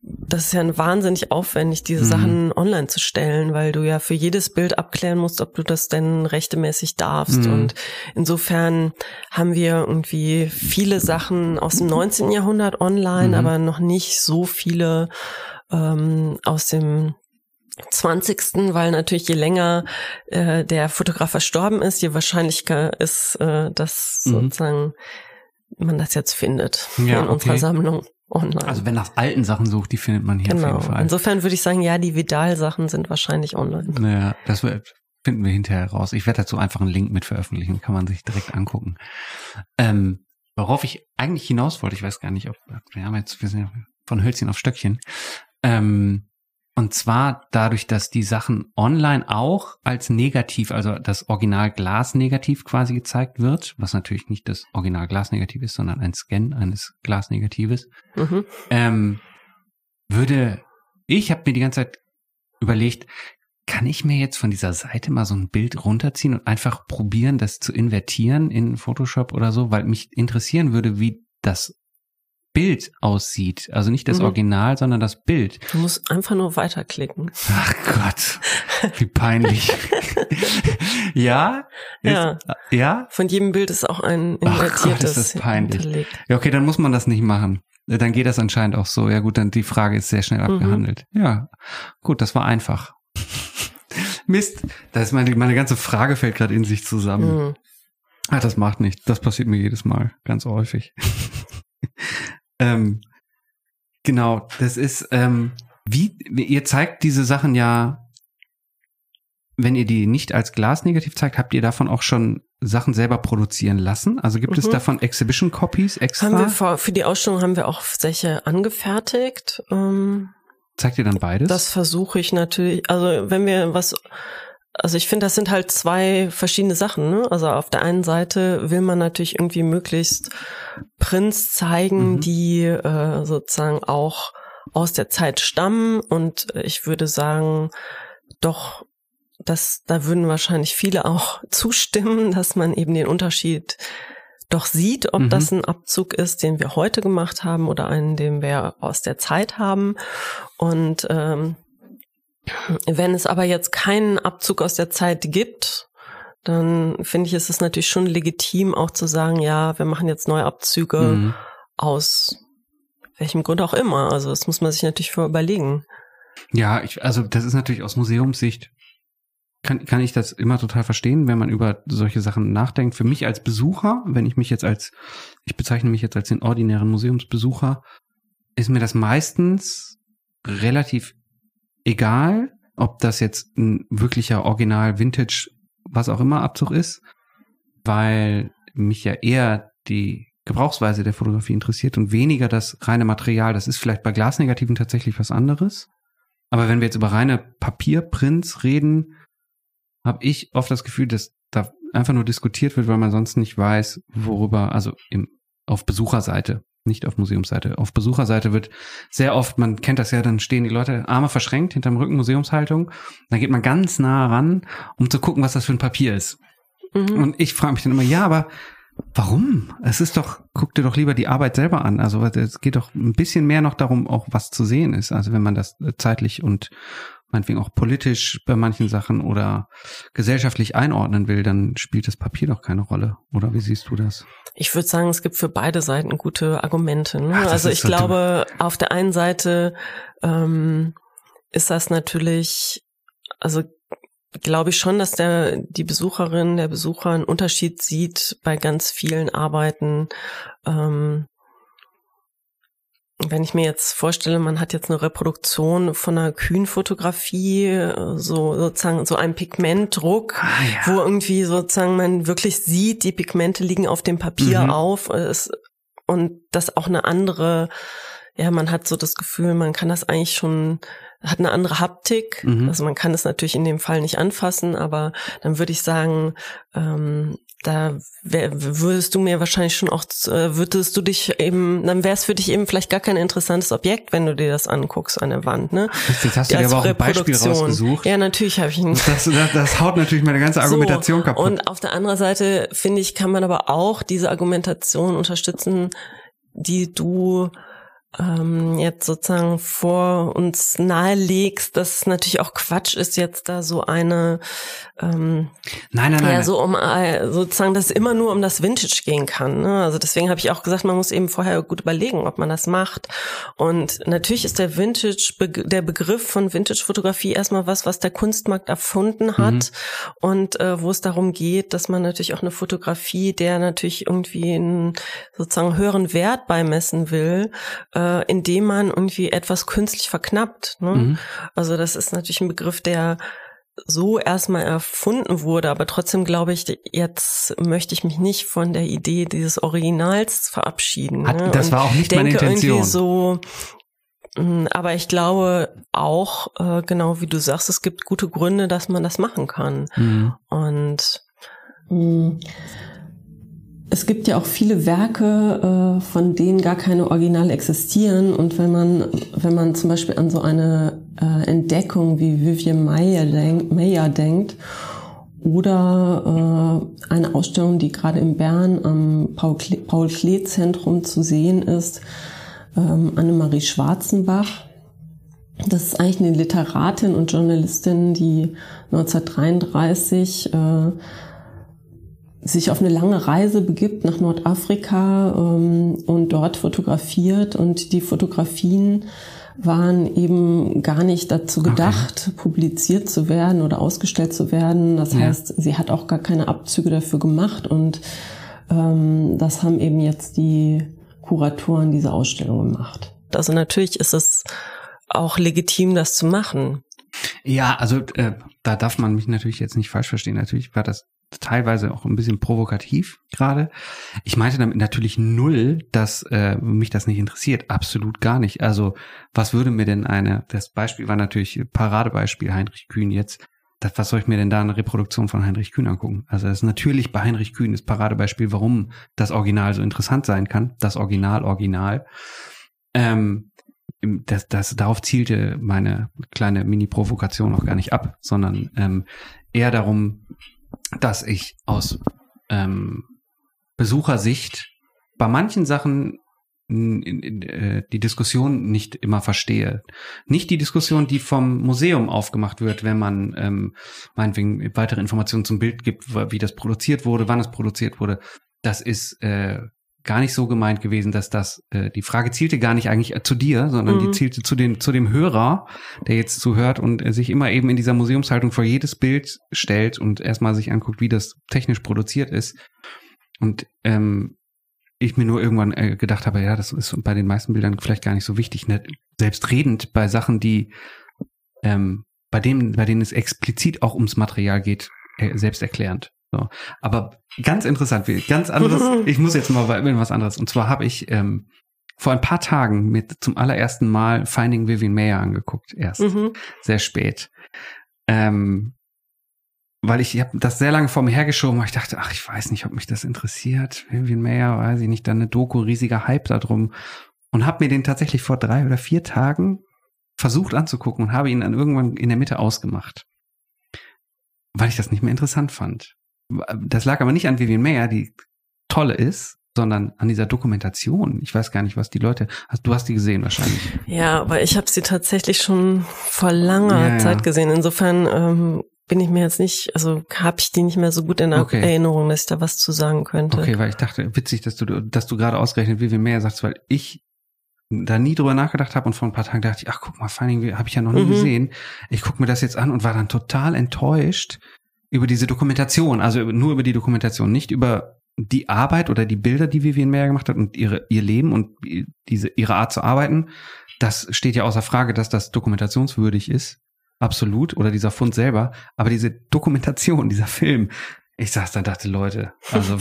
das ist ja wahnsinnig aufwendig, diese Mhm. Sachen online zu stellen, weil du ja für jedes Bild abklären musst, ob du das denn rechtemäßig darfst. Mhm. Und insofern haben wir irgendwie viele Sachen aus dem 19. Jahrhundert online, Mhm. aber noch nicht so viele ähm, aus dem 20. weil natürlich je länger äh, der Fotograf verstorben ist, je wahrscheinlicher ist, äh, dass Mhm. sozusagen man das jetzt findet Ja, in unserer okay. Sammlung online. Also wenn nach alten Sachen sucht, die findet man hier auf genau. jeden Fall. Insofern würde ich sagen, ja, die Vidal-Sachen sind wahrscheinlich online. Naja, das wird, finden wir hinterher raus. Ich werde dazu einfach einen Link mit veröffentlichen, kann man sich direkt angucken. Ähm, worauf ich eigentlich hinaus wollte, ich weiß gar nicht, ob wir haben jetzt, wir sind ja von Hölzchen auf Stöckchen. Ähm, und zwar dadurch, dass die Sachen online auch als negativ, also das Original Glasnegativ quasi gezeigt wird, was natürlich nicht das Original Glasnegativ ist, sondern ein Scan eines Glasnegatives, Mhm. ähm, würde, ich habe mir die ganze Zeit überlegt, kann ich mir jetzt von dieser Seite mal so ein Bild runterziehen und einfach probieren, das zu invertieren in Photoshop oder so, weil mich interessieren würde, wie das Bild aussieht. Also nicht das Mhm. Original, sondern das Bild. Du musst einfach nur weiterklicken. Ach Gott, wie peinlich. ja? Ja. Ist, ja? Von jedem Bild ist auch ein Ach Gott, invertiertes ist das peinlich. Ja, okay, dann muss man das nicht machen. Dann geht das anscheinend auch so. Ja gut, dann die Frage ist sehr schnell Mhm. abgehandelt. Ja, gut, das war einfach. Mist, da ist meine, meine ganze Frage fällt gerade in sich zusammen. Mhm. Ah, das macht nichts. Das passiert mir jedes Mal, ganz häufig. ähm, genau, das ist, ähm, wie, ihr zeigt diese Sachen ja, wenn ihr die nicht als Glasnegativ zeigt, habt ihr davon auch schon Sachen selber produzieren lassen? Also gibt es Mhm. davon Exhibition Copies extra? Haben wir vor, für die Ausstellung haben wir auch solche angefertigt. Ähm, Zeigt ihr dann beides? Das versuche ich natürlich, also wenn wir was, also ich finde, das sind halt zwei verschiedene Sachen. Ne? Also auf der einen Seite will man natürlich irgendwie möglichst Prints zeigen, Mhm. die äh, sozusagen auch aus der Zeit stammen und ich würde sagen, doch, dass da würden wahrscheinlich viele auch zustimmen, dass man eben den Unterschied doch sieht, ob Mhm. das ein Abzug ist, den wir heute gemacht haben oder einen, den wir aus der Zeit haben. Und ähm, wenn es aber jetzt keinen Abzug aus der Zeit gibt, dann finde ich, ist es natürlich schon legitim, auch zu sagen, ja, wir machen jetzt neue Abzüge Mhm. aus welchem Grund auch immer. Also das muss man sich natürlich vor überlegen. Ja, ich, also das ist natürlich aus Museumssicht kann, kann ich das immer total verstehen, wenn man über solche Sachen nachdenkt. Für mich als Besucher, wenn ich mich jetzt als, ich bezeichne mich jetzt als den ordinären Museumsbesucher, ist mir das meistens relativ egal, ob das jetzt ein wirklicher Original, Vintage, was auch immer Abzug ist, weil mich ja eher die Gebrauchsweise der Fotografie interessiert und weniger das reine Material. Das ist vielleicht bei Glasnegativen tatsächlich was anderes. Aber wenn wir jetzt über reine Papierprints reden, habe ich oft das Gefühl, dass da einfach nur diskutiert wird, weil man sonst nicht weiß, worüber, also im, auf Besucherseite, nicht auf Museumsseite. Auf Besucherseite wird sehr oft, man kennt das ja, dann stehen die Leute Arme verschränkt hinterm Rücken Museumshaltung. Dann geht man ganz nah ran, um zu gucken, was das für ein Papier ist. Mhm. Und ich frage mich dann immer, ja, aber warum? Es ist doch, guck dir doch lieber die Arbeit selber an. Also es geht doch ein bisschen mehr noch darum, auch was zu sehen ist. Also wenn man das zeitlich und meinetwegen auch politisch bei manchen Sachen oder gesellschaftlich einordnen will, dann spielt das Papier doch keine Rolle. Oder wie siehst du das? Ich würde sagen, es gibt für beide Seiten gute Argumente. Ne? Ach, also ich so glaube, dumm. auf der einen Seite ähm, ist das natürlich, also glaube ich schon, dass der die Besucherin, der Besucher einen Unterschied sieht bei ganz vielen Arbeiten. Ähm, wenn ich mir jetzt vorstelle, man hat jetzt eine Reproduktion von einer Kühnfotografie, so sozusagen so ein Pigmentdruck, ah, ja. wo irgendwie sozusagen man wirklich sieht, die Pigmente liegen auf dem Papier mhm. auf und das auch eine andere, ja, man hat so das Gefühl, man kann das eigentlich schon hat eine andere Haptik. Mhm. Also man kann es natürlich in dem Fall nicht anfassen, aber dann würde ich sagen, ähm, da wär, würdest du mir wahrscheinlich schon auch, äh, würdest du dich eben, dann wäre es für dich eben vielleicht gar kein interessantes Objekt, wenn du dir das anguckst an der Wand. Ne? Jetzt hast du dir aber auch ein Beispiel rausgesucht. Ja, natürlich habe ich ein. Das, das, das haut natürlich meine ganze Argumentation so, kaputt. Und auf der anderen Seite, finde ich, kann man aber auch diese Argumentation unterstützen, die du ähm, jetzt sozusagen vor uns nahelegst, dass es natürlich auch Quatsch ist, jetzt da so eine ähm, nein, nein, nein, ja, so um äh, sozusagen, dass es immer nur um das Vintage gehen kann. Ne? Also deswegen habe ich auch gesagt, man muss eben vorher gut überlegen, ob man das macht. Und natürlich ist der Vintage, der Begriff von Vintage-Fotografie erstmal was, was der Kunstmarkt erfunden hat mhm. und äh, wo es darum geht, dass man natürlich auch eine Fotografie, der natürlich irgendwie einen sozusagen höheren Wert beimessen will, äh, indem man irgendwie etwas künstlich verknappt. Ne? Mhm. Also das ist natürlich ein Begriff, der so erstmal erfunden wurde, aber trotzdem glaube ich, jetzt möchte ich mich nicht von der Idee dieses Originals verabschieden. Hat, ne? das war auch nicht meine Intention. Irgendwie so, hm, aber ich glaube auch, äh, genau wie du sagst, es gibt gute Gründe, dass man das machen kann. Mhm. Und hm, es gibt ja auch viele Werke, äh, von denen gar keine Originale existieren. Und wenn man, wenn man zum Beispiel an so eine äh, Entdeckung wie Vivian Mayer, denk, Mayer denkt oder äh, eine Ausstellung, die gerade in Bern am Paul-Klee-Zentrum zu sehen ist, ähm, Annemarie Schwarzenbach. Das ist eigentlich eine Literatin und Journalistin, die 1933 äh, sich auf eine lange Reise begibt nach Nordafrika ähm, und dort fotografiert und die Fotografien waren eben gar nicht dazu gedacht, okay. publiziert zu werden oder ausgestellt zu werden. Das ja. heißt, sie hat auch gar keine Abzüge dafür gemacht und ähm, das haben eben jetzt die Kuratoren dieser Ausstellung gemacht. Also natürlich ist es auch legitim, das zu machen. Ja, also äh, da darf man mich natürlich jetzt nicht falsch verstehen. Natürlich war das teilweise auch ein bisschen provokativ gerade. Ich meinte damit natürlich null, dass äh, mich das nicht interessiert. Absolut gar nicht. Also was würde mir denn eine, das Beispiel war natürlich Paradebeispiel Heinrich Kühn jetzt. Das, was soll ich mir denn da eine Reproduktion von Heinrich Kühn angucken? Also das ist natürlich bei Heinrich Kühn das Paradebeispiel, warum das Original so interessant sein kann. Das Original, Original. Ähm, das, das, darauf zielte meine kleine Mini-Provokation auch gar nicht ab, sondern ähm, eher darum, dass ich aus ähm, Besuchersicht bei manchen Sachen äh, die Diskussion nicht immer verstehe. Nicht die Diskussion, die vom Museum aufgemacht wird, wenn man ähm, meinetwegen weitere Informationen zum Bild gibt, wie das produziert wurde, wann es produziert wurde. Das ist äh, gar nicht so gemeint gewesen, dass das äh, die Frage zielte gar nicht eigentlich zu dir, sondern mhm. die zielte zu den zu dem Hörer, der jetzt zuhört und äh, sich immer eben in dieser Museumshaltung vor jedes Bild stellt und erstmal sich anguckt, wie das technisch produziert ist. Und ähm, ich mir nur irgendwann äh, gedacht habe, ja, das ist bei den meisten Bildern vielleicht gar nicht so wichtig. Ne? Selbstredend bei Sachen, die ähm, bei dem, bei denen es explizit auch ums Material geht, äh, selbsterklärend. So. Aber ganz interessant, ganz anderes, ich muss jetzt mal bei was anderes. Und zwar habe ich ähm, vor ein paar Tagen mit zum allerersten Mal Finding Vivian Mayer angeguckt, erst Mhm. sehr spät. Ähm, weil ich, ich habe das sehr lange vor mir hergeschoben, weil ich dachte, ach, ich weiß nicht, ob mich das interessiert. Vivian Mayer, weiß ich nicht, dann eine Doku, riesiger Hype da drum. Und habe mir den tatsächlich vor drei oder vier Tagen versucht anzugucken und habe ihn dann irgendwann in der Mitte ausgemacht. Weil ich das nicht mehr interessant fand. Das lag aber nicht an Vivian Mayer, die tolle ist, sondern an dieser Dokumentation. Ich weiß gar nicht, was die Leute. Hast, du hast die gesehen wahrscheinlich. Ja, aber ich habe sie tatsächlich schon vor langer Ja, ja. Zeit gesehen. Insofern ähm, bin ich mir jetzt nicht, also habe ich die nicht mehr so gut in Okay. Erinnerung, dass ich da was zu sagen könnte. Okay, weil ich dachte, witzig, dass du, dass du gerade ausgerechnet Vivian Mayer sagst, weil ich da nie drüber nachgedacht habe und vor ein paar Tagen dachte ich, ach guck mal, Finding habe ich ja noch nie Mhm. gesehen. Ich gucke mir das jetzt an und war dann total enttäuscht über diese Dokumentation, also nur über die Dokumentation, nicht über die Arbeit oder die Bilder, die Vivian Mayer gemacht hat und ihre ihr Leben und diese ihre Art zu arbeiten. Das steht ja außer Frage, dass das dokumentationswürdig ist, absolut oder dieser Fund selber. Aber diese Dokumentation, dieser Film, ich saß da, und dachte Leute, also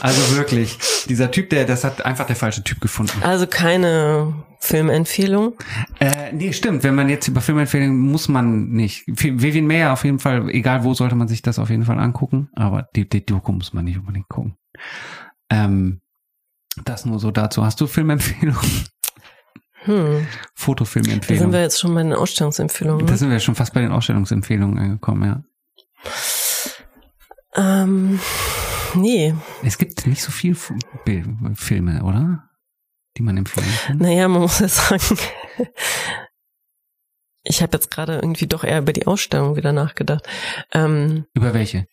also wirklich, dieser Typ, der das hat einfach der falsche Typ gefunden. Also keine Filmempfehlung. Äh, nee, stimmt. Wenn man jetzt über Filmempfehlungen muss man nicht. Vi- Vivian Mayer auf jeden Fall, egal wo, sollte man sich das auf jeden Fall angucken. Aber die, die Doku muss man nicht unbedingt gucken. Ähm, das nur so dazu. Hast du Filmempfehlungen? Hm. Da sind Fotofilmempfehlungen? wir jetzt schon bei den Ausstellungsempfehlungen. Da sind wir schon fast bei den Ausstellungsempfehlungen angekommen, ja. Ähm, nee, Es gibt nicht so viel Filme, oder? Die man empfehlen kann. naja, man muss ja sagen, ich habe jetzt gerade irgendwie doch eher über die Ausstellung wieder nachgedacht. Ähm, Über welche?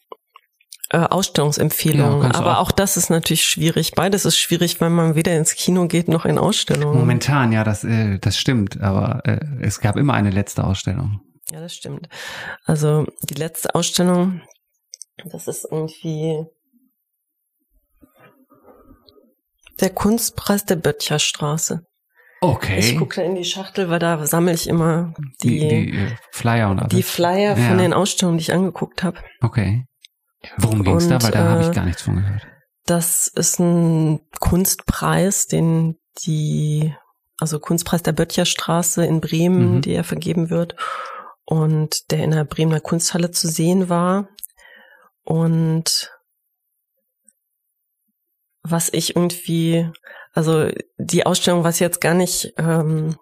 äh, Ausstellungsempfehlungen. Ja, Aber auch. auch das ist natürlich schwierig. Beides ist schwierig, weil man weder ins Kino geht noch in Ausstellungen. Momentan, ja, das, äh, das stimmt. Aber äh, es gab immer eine letzte Ausstellung. Ja, das stimmt. Also die letzte Ausstellung, das ist irgendwie der Kunstpreis der Böttcherstraße. Okay. Ich gucke in die Schachtel, weil da sammle ich immer die, die, die, die äh, Flyer und alles. Flyer Ja. von den Ausstellungen, die ich angeguckt habe. Okay. Worum ging's da? Und, Weil da habe äh, ich gar nichts von gehört. Das ist ein Kunstpreis, den die, also Kunstpreis der Böttcherstraße in Bremen, Mhm. der vergeben wird und der in der Bremer Kunsthalle zu sehen war. Und was ich irgendwie, also die Ausstellung weiß jetzt gar nicht, ähm,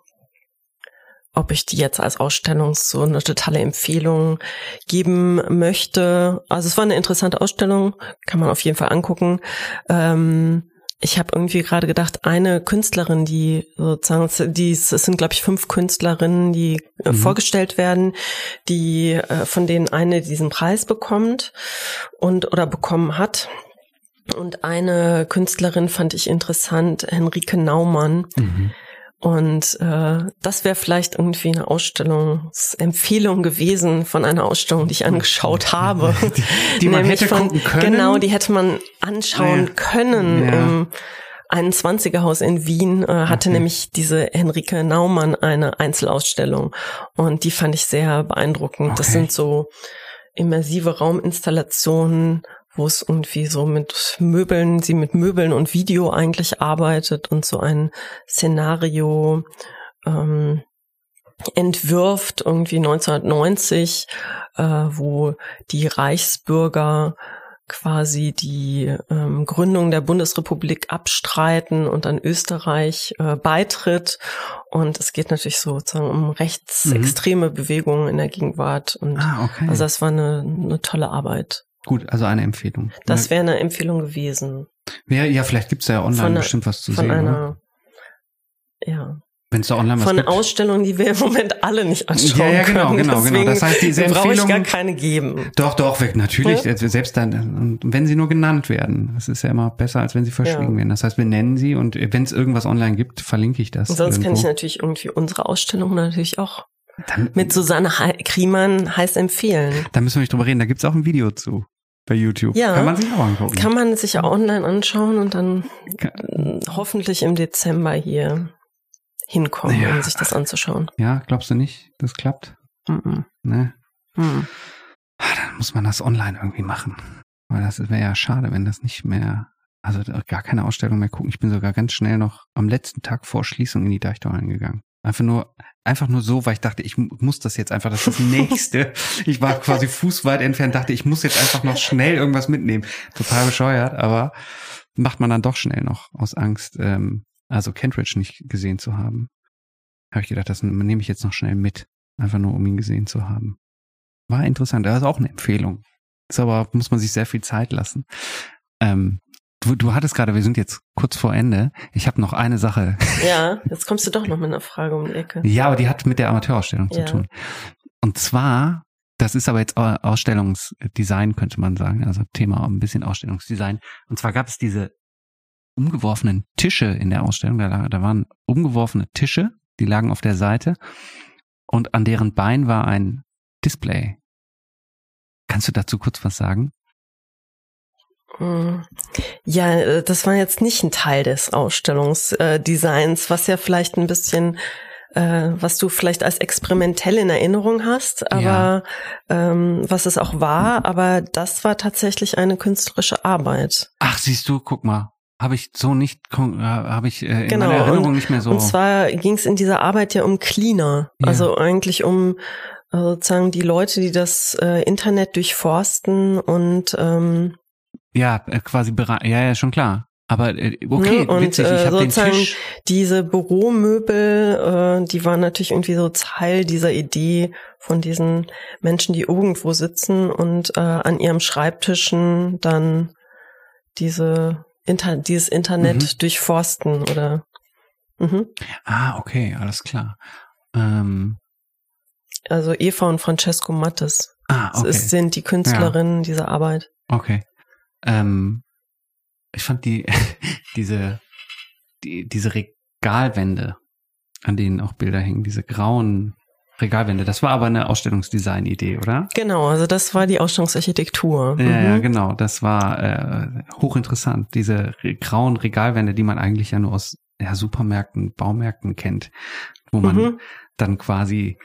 ob ich die jetzt als Ausstellung so eine totale Empfehlung geben möchte. Also es war eine interessante Ausstellung, kann man auf jeden Fall angucken. Ähm, ich habe irgendwie gerade gedacht, eine Künstlerin, die sozusagen, die es sind glaube ich fünf Künstlerinnen, die äh, Mhm. vorgestellt werden, die äh, von denen eine diesen Preis bekommt und oder bekommen hat. Und eine Künstlerin fand ich interessant, Henrike Naumann. Mhm. Und äh, das wäre vielleicht irgendwie eine Ausstellungsempfehlung gewesen von einer Ausstellung, die ich angeschaut habe. Die, die man Nämlich hätte von, gucken können. Genau, die hätte man anschauen Ja. können Ja. im 21er Haus in Wien, äh, hatte Okay. nämlich diese Henrike Naumann eine Einzelausstellung. Und die fand ich sehr beeindruckend. Das Okay. sind so immersive Rauminstallationen, wo es irgendwie so mit Möbeln, sie mit Möbeln und Video eigentlich arbeitet und so ein Szenario ähm, entwirft, irgendwie 1990, äh, wo die Reichsbürger quasi die ähm, Gründung der Bundesrepublik abstreiten und dann Österreich äh, beitritt. Und es geht natürlich sozusagen um rechtsextreme Bewegungen in der Gegenwart. Und ah, okay. also das war eine, eine tolle Arbeit. Gut, also eine Empfehlung. Das wäre eine Empfehlung gewesen. ja, ja, vielleicht gibt's ja online einer- bestimmt was zu Von sehen. oder? einer, ja, Wenn es da online was von gibt. Ausstellungen, die wir im Moment alle nicht anschauen Ja, ja, genau, können. genau, genau. Das heißt, diese brauche ich gar keine geben. Doch, doch, natürlich, Ja. also selbst dann, wenn sie nur genannt werden. Das ist ja immer besser, als wenn sie verschwiegen Ja. werden. Das heißt, wir nennen sie und wenn es irgendwas online gibt, verlinke ich das. Und sonst kann irgendwo. ich natürlich irgendwie unsere Ausstellung natürlich auch Dann, mit Susanne He- Kriemann heiß empfehlen. da müssen wir nicht drüber reden, da gibt's auch ein Video zu bei YouTube. Ja. Kann man sich auch angucken. Kann man sich ja online anschauen und dann Kann- hoffentlich im Dezember hier hinkommen, Ja. um sich das anzuschauen. Ja, glaubst du nicht, das klappt? Mhm. Ne? Mhm. Ah, Dann muss man das online irgendwie machen. Weil das wäre ja schade, wenn das nicht mehr, also gar keine Ausstellung mehr gucken. Ich bin sogar ganz schnell noch am letzten Tag vor Schließung in die Deichtorhallen gegangen. Einfach nur, einfach nur so, weil ich dachte, ich muss das jetzt einfach, das ist das nächste. ich war quasi fußweit entfernt, dachte, ich muss jetzt einfach noch schnell irgendwas mitnehmen. Total bescheuert, aber macht man dann doch schnell noch aus Angst, ähm, also Kentridge nicht gesehen zu haben. Habe ich gedacht, das nehme ich jetzt noch schnell mit. Einfach nur, um ihn gesehen zu haben. War interessant. Das ist auch eine Empfehlung. Ist aber, muss man sich sehr viel Zeit lassen. Ähm, du, du hattest gerade, wir sind jetzt kurz vor Ende. Ich habe noch eine Sache. Ja, jetzt kommst du doch noch mit einer Frage um die Ecke. Ja, aber die hat mit der Amateurausstellung ja. zu tun. Und zwar, das ist aber jetzt Ausstellungsdesign, könnte man sagen. Also Thema ein bisschen Ausstellungsdesign. Und zwar gab es diese umgeworfenen Tische in der Ausstellung. Da, da waren umgeworfene Tische, die lagen auf der Seite. Und an deren Bein war ein Display. Kannst du dazu kurz was sagen? Hm. Ja, äh, das war jetzt nicht ein Teil des Ausstellungsdesigns, was ja vielleicht ein bisschen, äh, was du vielleicht als experimentell in Erinnerung hast, aber ja. ähm, was es auch war, aber das war tatsächlich eine künstlerische Arbeit. Ach, siehst du, guck mal. Habe ich so nicht, äh, habe ich in genau, meiner Erinnerung und, nicht mehr so. Und zwar ging es in dieser Arbeit ja um Cleaner, ja. also eigentlich um sozusagen die Leute, die das Internet durchforsten und ähm, ja, äh, quasi bereit. Ja, ja, schon klar. Aber äh, okay, ne? und, witzig, ich äh, habe den Tisch. Diese Büromöbel, äh, die waren natürlich irgendwie so Teil dieser Idee von diesen Menschen, die irgendwo sitzen und äh, an ihrem Schreibtischen dann diese Inter dieses Internet mhm. durchforsten oder. Mhm. Ah, okay, alles klar. Ähm, also Eva und Francesco Mattes ah, okay. es sind die Künstlerinnen ja. dieser Arbeit. Okay. Ähm, ich fand die diese die, diese Regalwände, an denen auch Bilder hingen, diese grauen Regalwände. Das war aber eine Ausstellungsdesign-Idee, oder? Genau, also das war die Ausstellungsarchitektur. Ja, mhm. ja, genau. Das war äh, hochinteressant. Diese re grauen Regalwände, die man eigentlich ja nur aus ja, Supermärkten, Baumärkten kennt, wo man mhm. dann quasi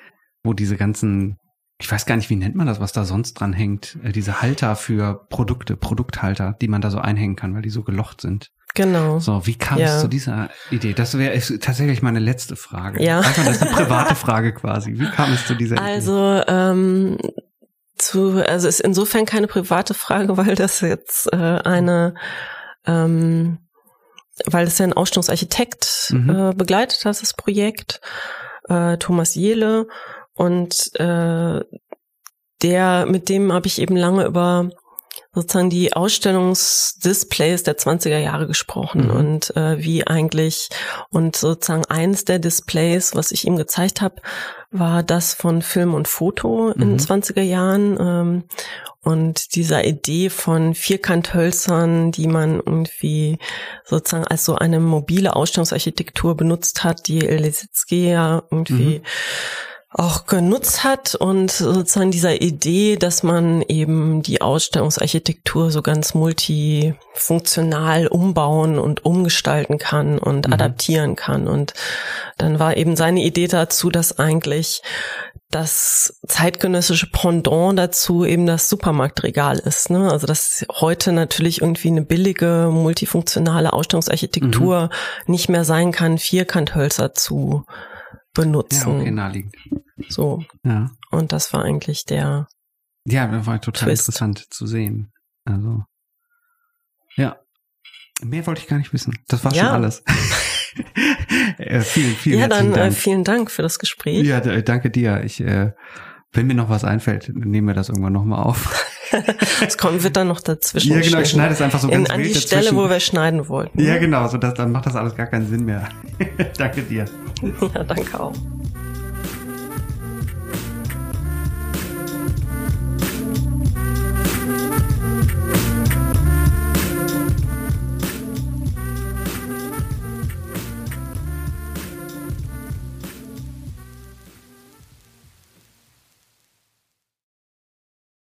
wo diese ganzen, ich weiß gar nicht, wie nennt man das, was da sonst dran hängt, äh, diese Halter für Produkte, Produkthalter, die man da so einhängen kann, weil die so gelocht sind. Genau. So, wie kam ja. es zu dieser Idee? Das wäre tatsächlich meine letzte Frage. Ja. Einfach, das ist eine private Frage quasi. Wie kam es zu dieser also, Idee? Also, ähm, zu, also ist insofern keine private Frage, weil das jetzt äh, eine, ähm, weil es ja ein Ausstellungsarchitekt mhm. äh, begleitet hat, das Projekt, äh, Thomas Jehle. Und äh, der, mit dem habe ich eben lange über sozusagen die Ausstellungsdisplays der 20er Jahre gesprochen mhm. und äh, wie eigentlich und sozusagen eins der Displays, was ich ihm gezeigt habe, war das von Film und Foto mhm. in den 20er Jahren ähm, und dieser Idee von Vierkanthölzern, die man irgendwie sozusagen als so eine mobile Ausstellungsarchitektur benutzt hat, die Elisitzky ja irgendwie mhm auch genutzt hat und sozusagen dieser Idee, dass man eben die Ausstellungsarchitektur so ganz multifunktional umbauen und umgestalten kann und mhm. adaptieren kann. Und dann war eben seine Idee dazu, dass eigentlich das zeitgenössische Pendant dazu eben das Supermarktregal ist. Ne? Also dass heute natürlich irgendwie eine billige, multifunktionale Ausstellungsarchitektur mhm. nicht mehr sein kann, Vierkanthölzer zu benutzen. Ja, okay, naheliegend. So. Ja. Und das war eigentlich der. Ja, das war total Twist. interessant zu sehen. Also. Ja. Mehr wollte ich gar nicht wissen. Das war ja. schon alles. äh, vielen, vielen ja, dann äh, Dank. Äh, vielen Dank für das Gespräch. Ja, danke dir. Ich, äh, wenn mir noch was einfällt, nehmen wir das irgendwann nochmal auf. Es kommt, wird dann noch dazwischen. Ja, genau, ich schneide es einfach so in, ganz An die dazwischen. Stelle, wo wir schneiden wollten. Ja, genau, so dass, dann macht das alles gar keinen Sinn mehr. danke dir. Ja, danke auch.